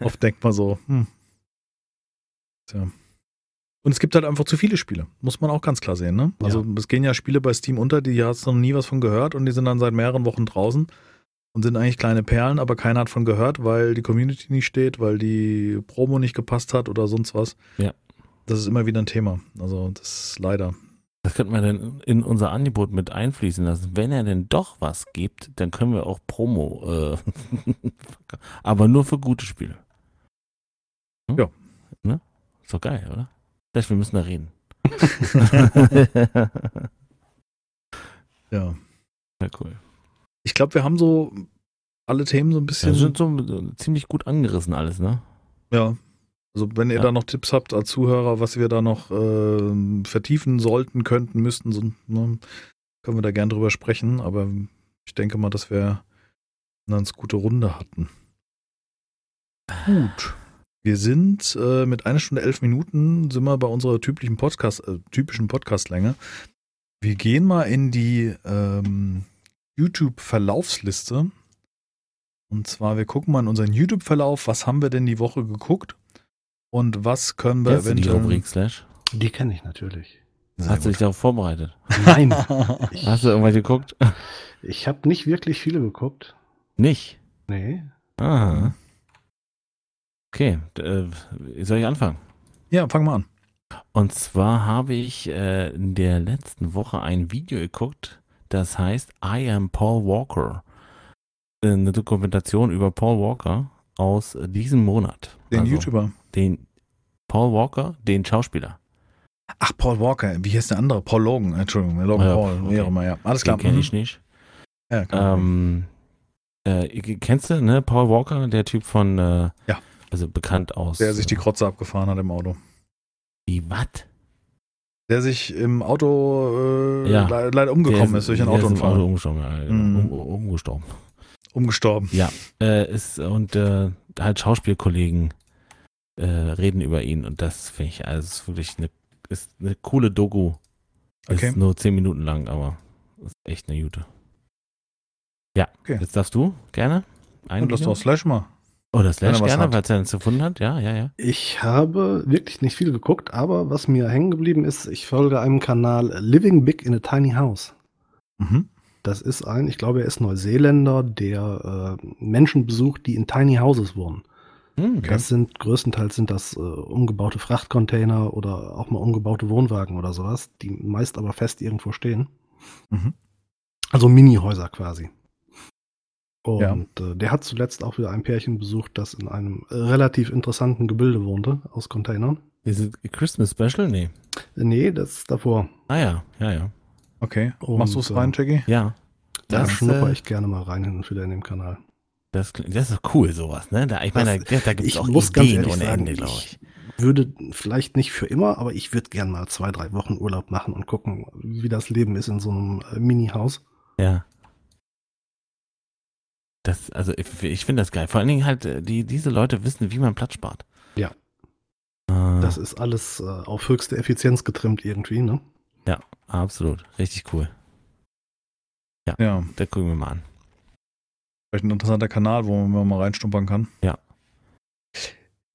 oft denkt man so, hm. Tja. Und es gibt halt einfach zu viele Spiele, muss man auch ganz klar sehen. Ne? Also es gehen ja Spiele bei Steam unter, die hast du noch nie was von gehört und die sind dann seit mehreren Wochen draußen und sind eigentlich kleine Perlen, aber keiner hat von gehört, weil die Community nicht steht, weil die Promo nicht gepasst hat oder sonst was. Ja. Das ist immer wieder ein Thema. Also das ist leider. Das könnten wir dann in unser Angebot mit einfließen lassen. Wenn er denn doch was gibt, dann können wir auch Promo, äh, aber nur für gute Spiele. Hm? Ja. Ne? Ist doch geil, oder? Vielleicht, wir müssen da reden. Ja. ja, cool. Ich glaube, wir haben so alle Themen so ein Wir bisschen. sind so äh, ziemlich gut angerissen alles, ne? Ja. Also wenn ihr Ja. da noch Tipps habt als Zuhörer, was wir da noch ähm, vertiefen sollten, könnten, müssten, so, ne, können wir da gern drüber sprechen. Aber ich denke mal, dass wir eine ganz gute Runde hatten. Gut. Wir sind äh, mit einer Stunde elf Minuten sind wir bei unserer typischen Podcast, äh, typischen Podcastlänge. Wir gehen mal in die ähm, YouTube-Verlaufsliste. Und zwar, wir gucken mal in unseren YouTube-Verlauf, was haben wir denn die Woche geguckt und was können wir Kennst du die eventuell. Rubrik Slash? Die kenne ich natürlich. Sehr Hast du gut. dich darauf vorbereitet? Nein, ich, Hast du irgendwas geguckt? ich habe nicht wirklich viele geguckt. Nicht. Nee. Ah. Okay, äh, soll ich anfangen? Ja, fang mal an. Und zwar habe ich äh, in der letzten Woche ein Video geguckt, das heißt I am Paul Walker. Eine Dokumentation über Paul Walker aus diesem Monat. Den Also, YouTuber. Den Paul Walker, den Schauspieler. Ach, Paul Walker. Wie heißt der andere? Paul Logan. Entschuldigung, Logan Ja, Paul. Wie okay. auch immer, ja. Alles klar. Den kenne Mhm. ich nicht. Ja, klar. Ähm, äh, kennst du, ne, Paul Walker, der Typ von, äh, Ja. also bekannt aus. der sich die äh, Krotze abgefahren hat im Auto. die was? Der sich im Auto äh, Ja. le leider umgekommen Der ist durch ist im Autounfall. Auto umgestorben, ja. Mhm. um, umgestorben. Umgestorben. Äh, ist, und äh, halt Schauspielkollegen äh, reden über ihn und das finde ich, also ist wirklich eine, ist eine coole Doku. Okay. Ist nur zehn Minuten lang, aber ist echt eine Jute. Ja, Okay. jetzt darfst du gerne ein Und lass doch Slash mal. Oder Slash er was gerne, hat. weil es er uns gefunden hat. Ja, ja, ja. Ich habe wirklich nicht viel geguckt, aber was mir hängen geblieben ist, ich folge einem Kanal Living Big in a Tiny House. Mhm. Das ist ein, ich glaube, er ist Neuseeländer, der äh, Menschen besucht, die in Tiny Houses wohnen. Hm, Okay. Das sind größtenteils sind das äh, umgebaute Frachtcontainer oder auch mal umgebaute Wohnwagen oder sowas, die meist aber fest irgendwo stehen. Mhm. Also Mini-Häuser quasi. Und äh, der hat zuletzt auch wieder ein Pärchen besucht, das in einem äh, relativ interessanten Gebilde wohnte, aus Containern. Ist es Christmas Special? Nee. Äh, nee, das ist davor. Ah ja, ja, ja. Okay. Und, Machst du es rein, Jackie? Ja. Da Das, schnupper äh, ich gerne mal rein hin und wieder in dem Kanal. Das, das ist doch cool, sowas, ne? Da, ich meine, Das- da, da gibt es auch muss Ideen ohne sagen, Ende, glaube ich. ich würde vielleicht nicht für immer, aber ich würde gern mal zwei, drei Wochen Urlaub machen und gucken, wie das Leben ist in so einem äh, Mini-Haus. Ja. Das, also ich, ich finde das geil. Vor allen Dingen halt, äh, die, diese Leute wissen, wie man Platz spart. Ja. Äh, Das ist alles äh, auf höchste Effizienz getrimmt irgendwie, ne? absolut. Richtig cool. Ja. Da gucken wir mal an. Vielleicht ein interessanter Kanal, wo man mal reinstumpern kann. Ja.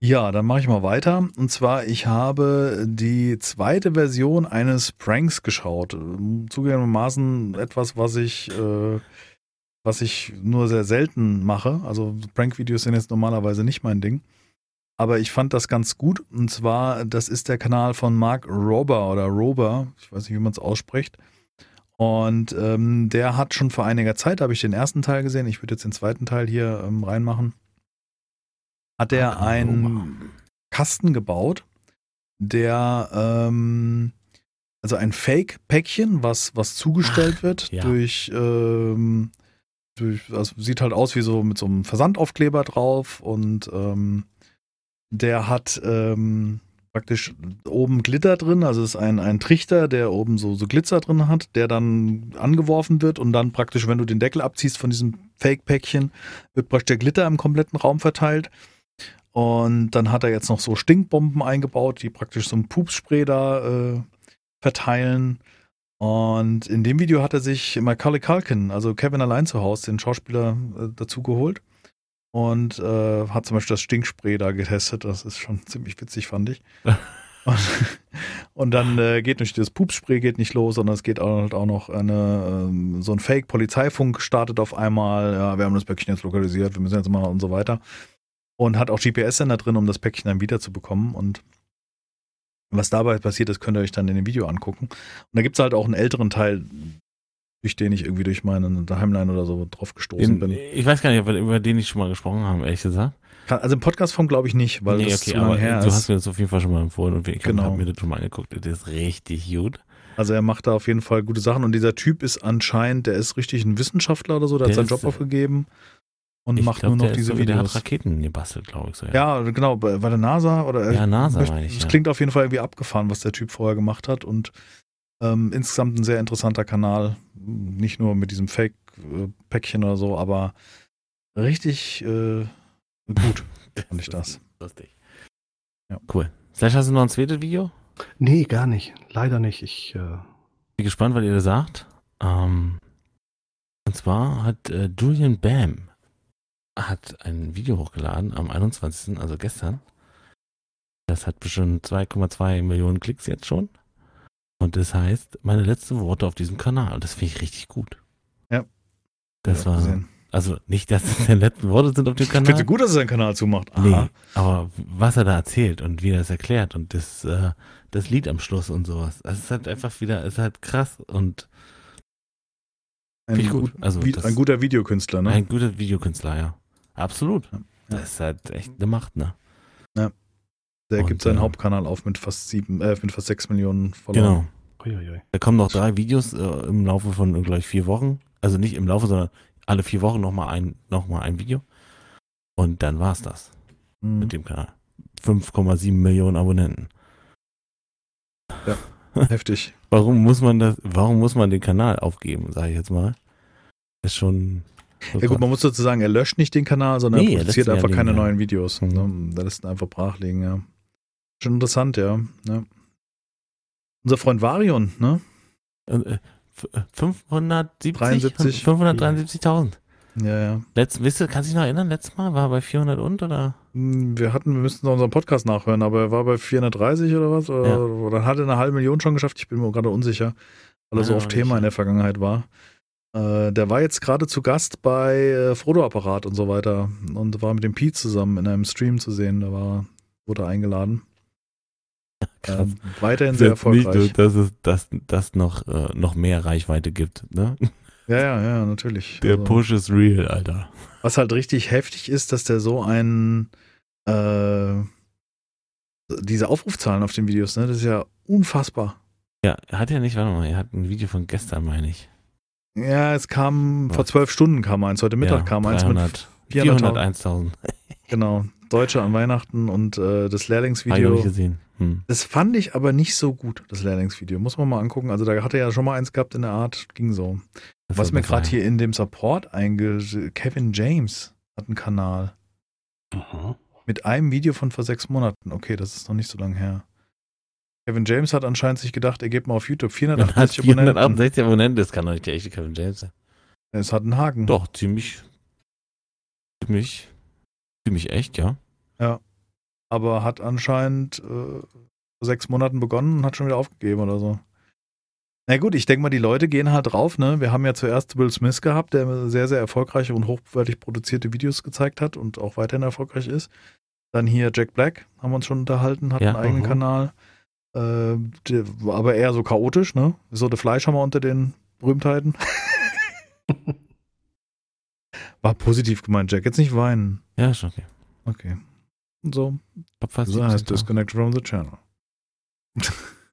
Ja, dann mache ich mal weiter. Und zwar, ich habe die zweite Version eines Pranks geschaut. Ähm, Zugegebenermaßen etwas, was ich äh, was ich nur sehr selten mache. Also Prank-Videos sind jetzt normalerweise nicht mein Ding. Aber ich fand das ganz gut. Und zwar, das ist der Kanal von Mark Rober oder Rober. Ich weiß nicht, wie man es ausspricht. Und ähm, der hat schon vor einiger Zeit, habe ich den ersten Teil gesehen, ich würde jetzt den zweiten Teil hier ähm, reinmachen, hat er einen Kasten gebaut, der ähm, also ein Fake-Päckchen, was, was zugestellt Ach, wird ja. durch, ähm, durch, also sieht halt aus wie so mit so einem Versandaufkleber drauf. Und ähm, der hat ähm, praktisch oben Glitter drin, also es ist ein, ein Trichter, der oben so, so Glitzer drin hat, der dann angeworfen wird und dann praktisch, wenn du den Deckel abziehst von diesem Fake-Päckchen, wird praktisch der Glitter im kompletten Raum verteilt. Und dann hat er jetzt noch so Stinkbomben eingebaut, die praktisch so ein Pupsspray da äh, verteilen. Und in dem Video hat er sich Macaulay Culkin, also Kevin allein zu Hause, den Schauspieler, äh, dazu geholt. Und äh, hat zum Beispiel das Stinkspray da getestet. Das ist schon ziemlich witzig, fand ich. und, und dann äh, geht nicht das Pupsspray geht nicht los, sondern es geht auch, halt auch noch eine, ähm, so ein Fake-Polizeifunk startet auf einmal. Ja, wir haben das Päckchen jetzt lokalisiert, wir müssen jetzt mal und so weiter. Und hat auch GPS-Sender drin, um das Päckchen dann wiederzubekommen. Und was dabei passiert ist, könnt ihr euch dann in dem Video angucken. Und da gibt es halt auch einen älteren Teil, durch den ich irgendwie durch meine Timeline oder so drauf gestoßen Den, bin. ich weiß gar nicht, ob wir über den ich schon mal gesprochen haben, ehrlich gesagt. Also im Podcast-Form glaube ich nicht, weil nee, das okay, zu lange her du ist. hast mir das auf jeden Fall schon mal empfohlen und ich Genau. habe mir das schon mal angeguckt. Das ist richtig gut. Also er macht da auf jeden Fall gute Sachen und dieser Typ ist anscheinend, der ist richtig ein Wissenschaftler oder so, der, Der hat seinen ist, Job äh, aufgegeben und macht glaub, nur noch ist diese so wie der hat Videos. Raketen gebastelt, glaube ich so. Ja, genau, bei, der NASA oder Ja, NASA meine ich, Das ja. klingt auf jeden Fall irgendwie abgefahren, was der Typ vorher gemacht hat und ähm, insgesamt ein sehr interessanter Kanal. Nicht nur mit diesem Fake-Päckchen oder so, aber richtig äh, gut fand ich das. Lustig. Ja. Cool. Slash, hast du noch ein zweites Video? Nee, gar nicht. Leider nicht. Ich, äh, Bin gespannt, was ihr da sagt. Ähm, und zwar hat äh, Julian Bam hat ein Video hochgeladen am 21., also gestern. Das hat bestimmt 2,2 Millionen Klicks jetzt schon. Und das heißt, meine letzten Worte auf diesem Kanal. Und das finde ich richtig gut. Ja. Das Ja, war, gesehen. also nicht, dass es seine letzten Worte sind auf dem Ich Kanal. finde gut, dass er seinen Kanal zumacht. Aha. Nee, aber was er da erzählt und wie er das erklärt und das, äh, das Lied am Schluss und sowas. Also es ist halt einfach wieder, es ist halt krass und Ein, ich gut. Also wie, das- ein guter Videokünstler, ne? ein guter Videokünstler, ja. Absolut. Ja. Das ist halt echt eine Macht, ne? Der und, gibt seinen äh, Hauptkanal auf mit fast sieben, äh, mit fast sechs Millionen Genau. Uiuiui. Da kommen noch drei Videos äh, im Laufe von gleich vier Wochen. Also nicht im Laufe, sondern alle vier Wochen nochmal ein, noch mal ein Video. Und dann war's das Mhm. mit dem Kanal. 5,7 Millionen Abonnenten. Heftig. Warum muss man das, warum muss man den Kanal aufgeben, sage ich jetzt mal? Das ist schon. so Ja gut, man muss dazu sagen, er löscht nicht den Kanal, sondern Nee, er er produziert ja einfach keine liegen, ja. neuen Videos. Mhm. Ne? Lässt ihn einfach brach liegen, ja. Schon interessant, ja. ja. Unser Freund Varion, ne? Äh, f- äh, 570? 73. 573.000. Ja, ja. Letzt, wisst ihr, kannst du dich noch erinnern, letztes Mal war er bei 400 und oder? Hm, Wir hatten, wir müssten noch unseren Podcast nachhören, aber er war bei 430 oder was? Oder, Ja. oder hat er eine halbe Million schon geschafft? Ich bin mir gerade unsicher, weil er so oft Thema nicht, in der Vergangenheit war. Äh, der war jetzt gerade zu Gast bei äh, Frodo-Apparat und so weiter und war mit dem Pete zusammen in einem Stream zu sehen. Da war, wurde er eingeladen. Krass. Äh, weiterhin sehr nicht erfolgreich. nur, dass es das, das noch, äh, noch mehr Reichweite gibt, ne? Ja, ja, ja, natürlich. Der Also, Push ist real, Alter. Was halt richtig heftig ist, dass der so ein äh, diese Aufrufzahlen auf den Videos, ne, das ist ja unfassbar. Ja, er hat ja nicht, warte mal, er hat ein Video von gestern, meine ich. Ja, es kam Was? vor zwölf Stunden kam eins, heute Mittag ja, kam eins mit 300, 400.000. 401.000. Genau, Deutsche an Weihnachten und äh, das Habe ich Lehrlingsvideo. nicht gesehen. Hm. Das fand ich aber nicht so gut, das Lehrlingsvideo. Muss man mal angucken. Also da hatte er ja schon mal eins gehabt in der Art, ging so. Das Was mir gerade hier in dem Support einge... Kevin James hat einen Kanal. Aha. Mit einem Video von vor sechs Monaten. Okay, das ist noch nicht so lange her. Kevin James hat anscheinend sich gedacht, er geht mal auf YouTube Man hat 480 Abonnenten. 468 Abonnenten, das kann doch nicht der echte Kevin James sein. Es hat einen Haken. Doch, ziemlich, ziemlich, ziemlich echt, ja. Aber hat anscheinend äh, vor sechs Monaten begonnen und hat schon wieder aufgegeben oder so. Na gut, ich denke mal, die Leute gehen halt drauf, ne? Wir haben ja zuerst Will Smith gehabt, der sehr, sehr erfolgreiche und hochwertig produzierte Videos gezeigt hat und auch weiterhin erfolgreich ist. Dann hier Jack Black, haben wir uns schon unterhalten, hat Ja. einen eigenen Mhm. Kanal. Äh, war aber eher so chaotisch, ne? So der Fleischhammer unter den Berühmtheiten. War positiv gemeint, Jack. Jetzt nicht weinen. Ja, ist okay. Okay. So, so heißt 17.000. Disconnect from the Channel.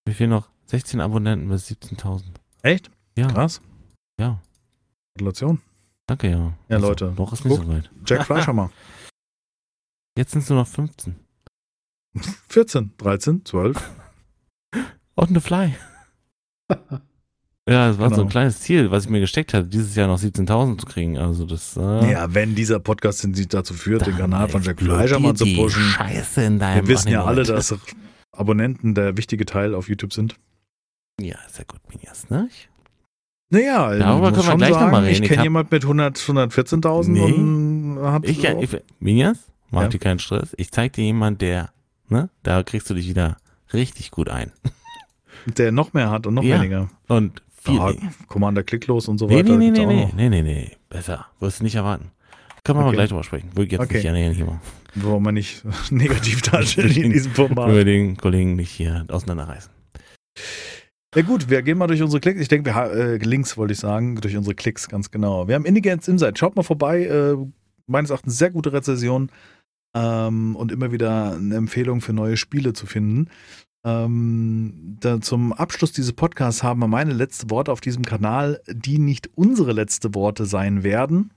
Wie viel noch? 16 Abonnenten bis 17.000. Echt? Ja, Krass. ja. Gratulation. Danke, ja. Ja, Also, Leute, Noch ist nicht guck. so weit. Jack Fleischhammer. Jetzt sind es nur noch 15. 14, 13, 12. On the fly. Ja, das war so Genau. ein kleines Ziel, was ich mir gesteckt hatte, dieses Jahr noch 17.000 zu kriegen. Also das. Äh, Ja, wenn dieser Podcast den sie dazu führt, den Kanal von Jack Fleischermann zu pushen. Scheiße in deinem Wir wissen ja alle, dass Abonnenten der wichtige Teil auf YouTube sind. Ja, ist ja gut, Minias, ne? Naja, Darüber können wir gleich noch sagen, mal reden. Ich kenne hab- jemand mit 100, 114.000 Nee. und hat Ich, so- ich, Minias, mach Ja. dir keinen Stress. Ich zeig dir jemand, der, ne? Da kriegst du dich wieder richtig gut ein. der noch mehr hat und noch Ja. weniger. Und viel. Ja, Commander klicklos und so nee, weiter. nee, nee, nee, nee, nee, nee, nee. Besser. Wirst du nicht erwarten. Können wir mal Okay. gleich drüber sprechen. Will jetzt Okay. nicht gerne hier machen. Wollen wir nicht negativ darstellen in diesem Format. Über den Kollegen nicht hier auseinanderreißen. Ja gut, wir gehen mal durch unsere Klicks. Ich denke, wir äh, Links wollte ich sagen, durch unsere Klicks ganz genau. Wir haben Indigence Insight. Schaut mal vorbei. Äh, meines Erachtens sehr gute Rezession ähm, und immer wieder eine Empfehlung für neue Spiele zu finden. Ähm, zum Abschluss dieses Podcasts haben wir meine letzte Worte auf diesem Kanal, die nicht unsere letzte Worte sein werden.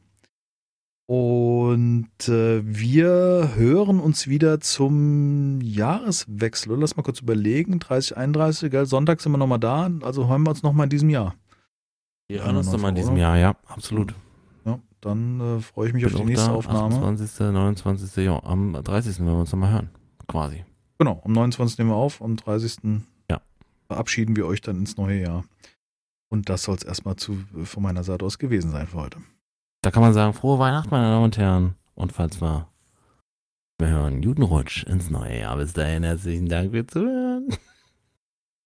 Und äh, wir hören uns wieder zum Jahreswechsel. Lass mal kurz überlegen. 30, 31, gell? Sonntag sind wir nochmal da. Also hören wir uns nochmal in diesem Jahr. Wir hören uns nochmal in diesem? Jahr, ja, absolut. Ja, dann äh, freue ich mich auf Bin die auch nächste da, Aufnahme. 28., 29., ja, am 30. werden wir uns nochmal hören. Quasi. Genau, am 29. nehmen wir auf, am 30. Ja. verabschieden wir euch dann ins neue Jahr. Und das soll es erstmal zu, von meiner Seite aus gewesen sein für heute. Da kann man sagen, frohe Weihnachten, meine Damen und Herren. Und falls wir, wir hören, guten Rutsch ins neue Jahr. Bis dahin, herzlichen Dank fürs Zuhören.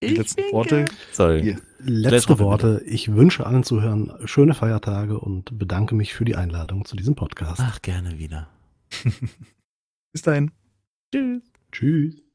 Die letzten Worte. Sorry. Ja. Letzte Hoffen, Worte. Ich wünsche allen Zuhörern schöne Feiertage und bedanke mich für die Einladung zu diesem Podcast. Ach, gerne wieder. Bis dahin. Tschüss. Tschüss.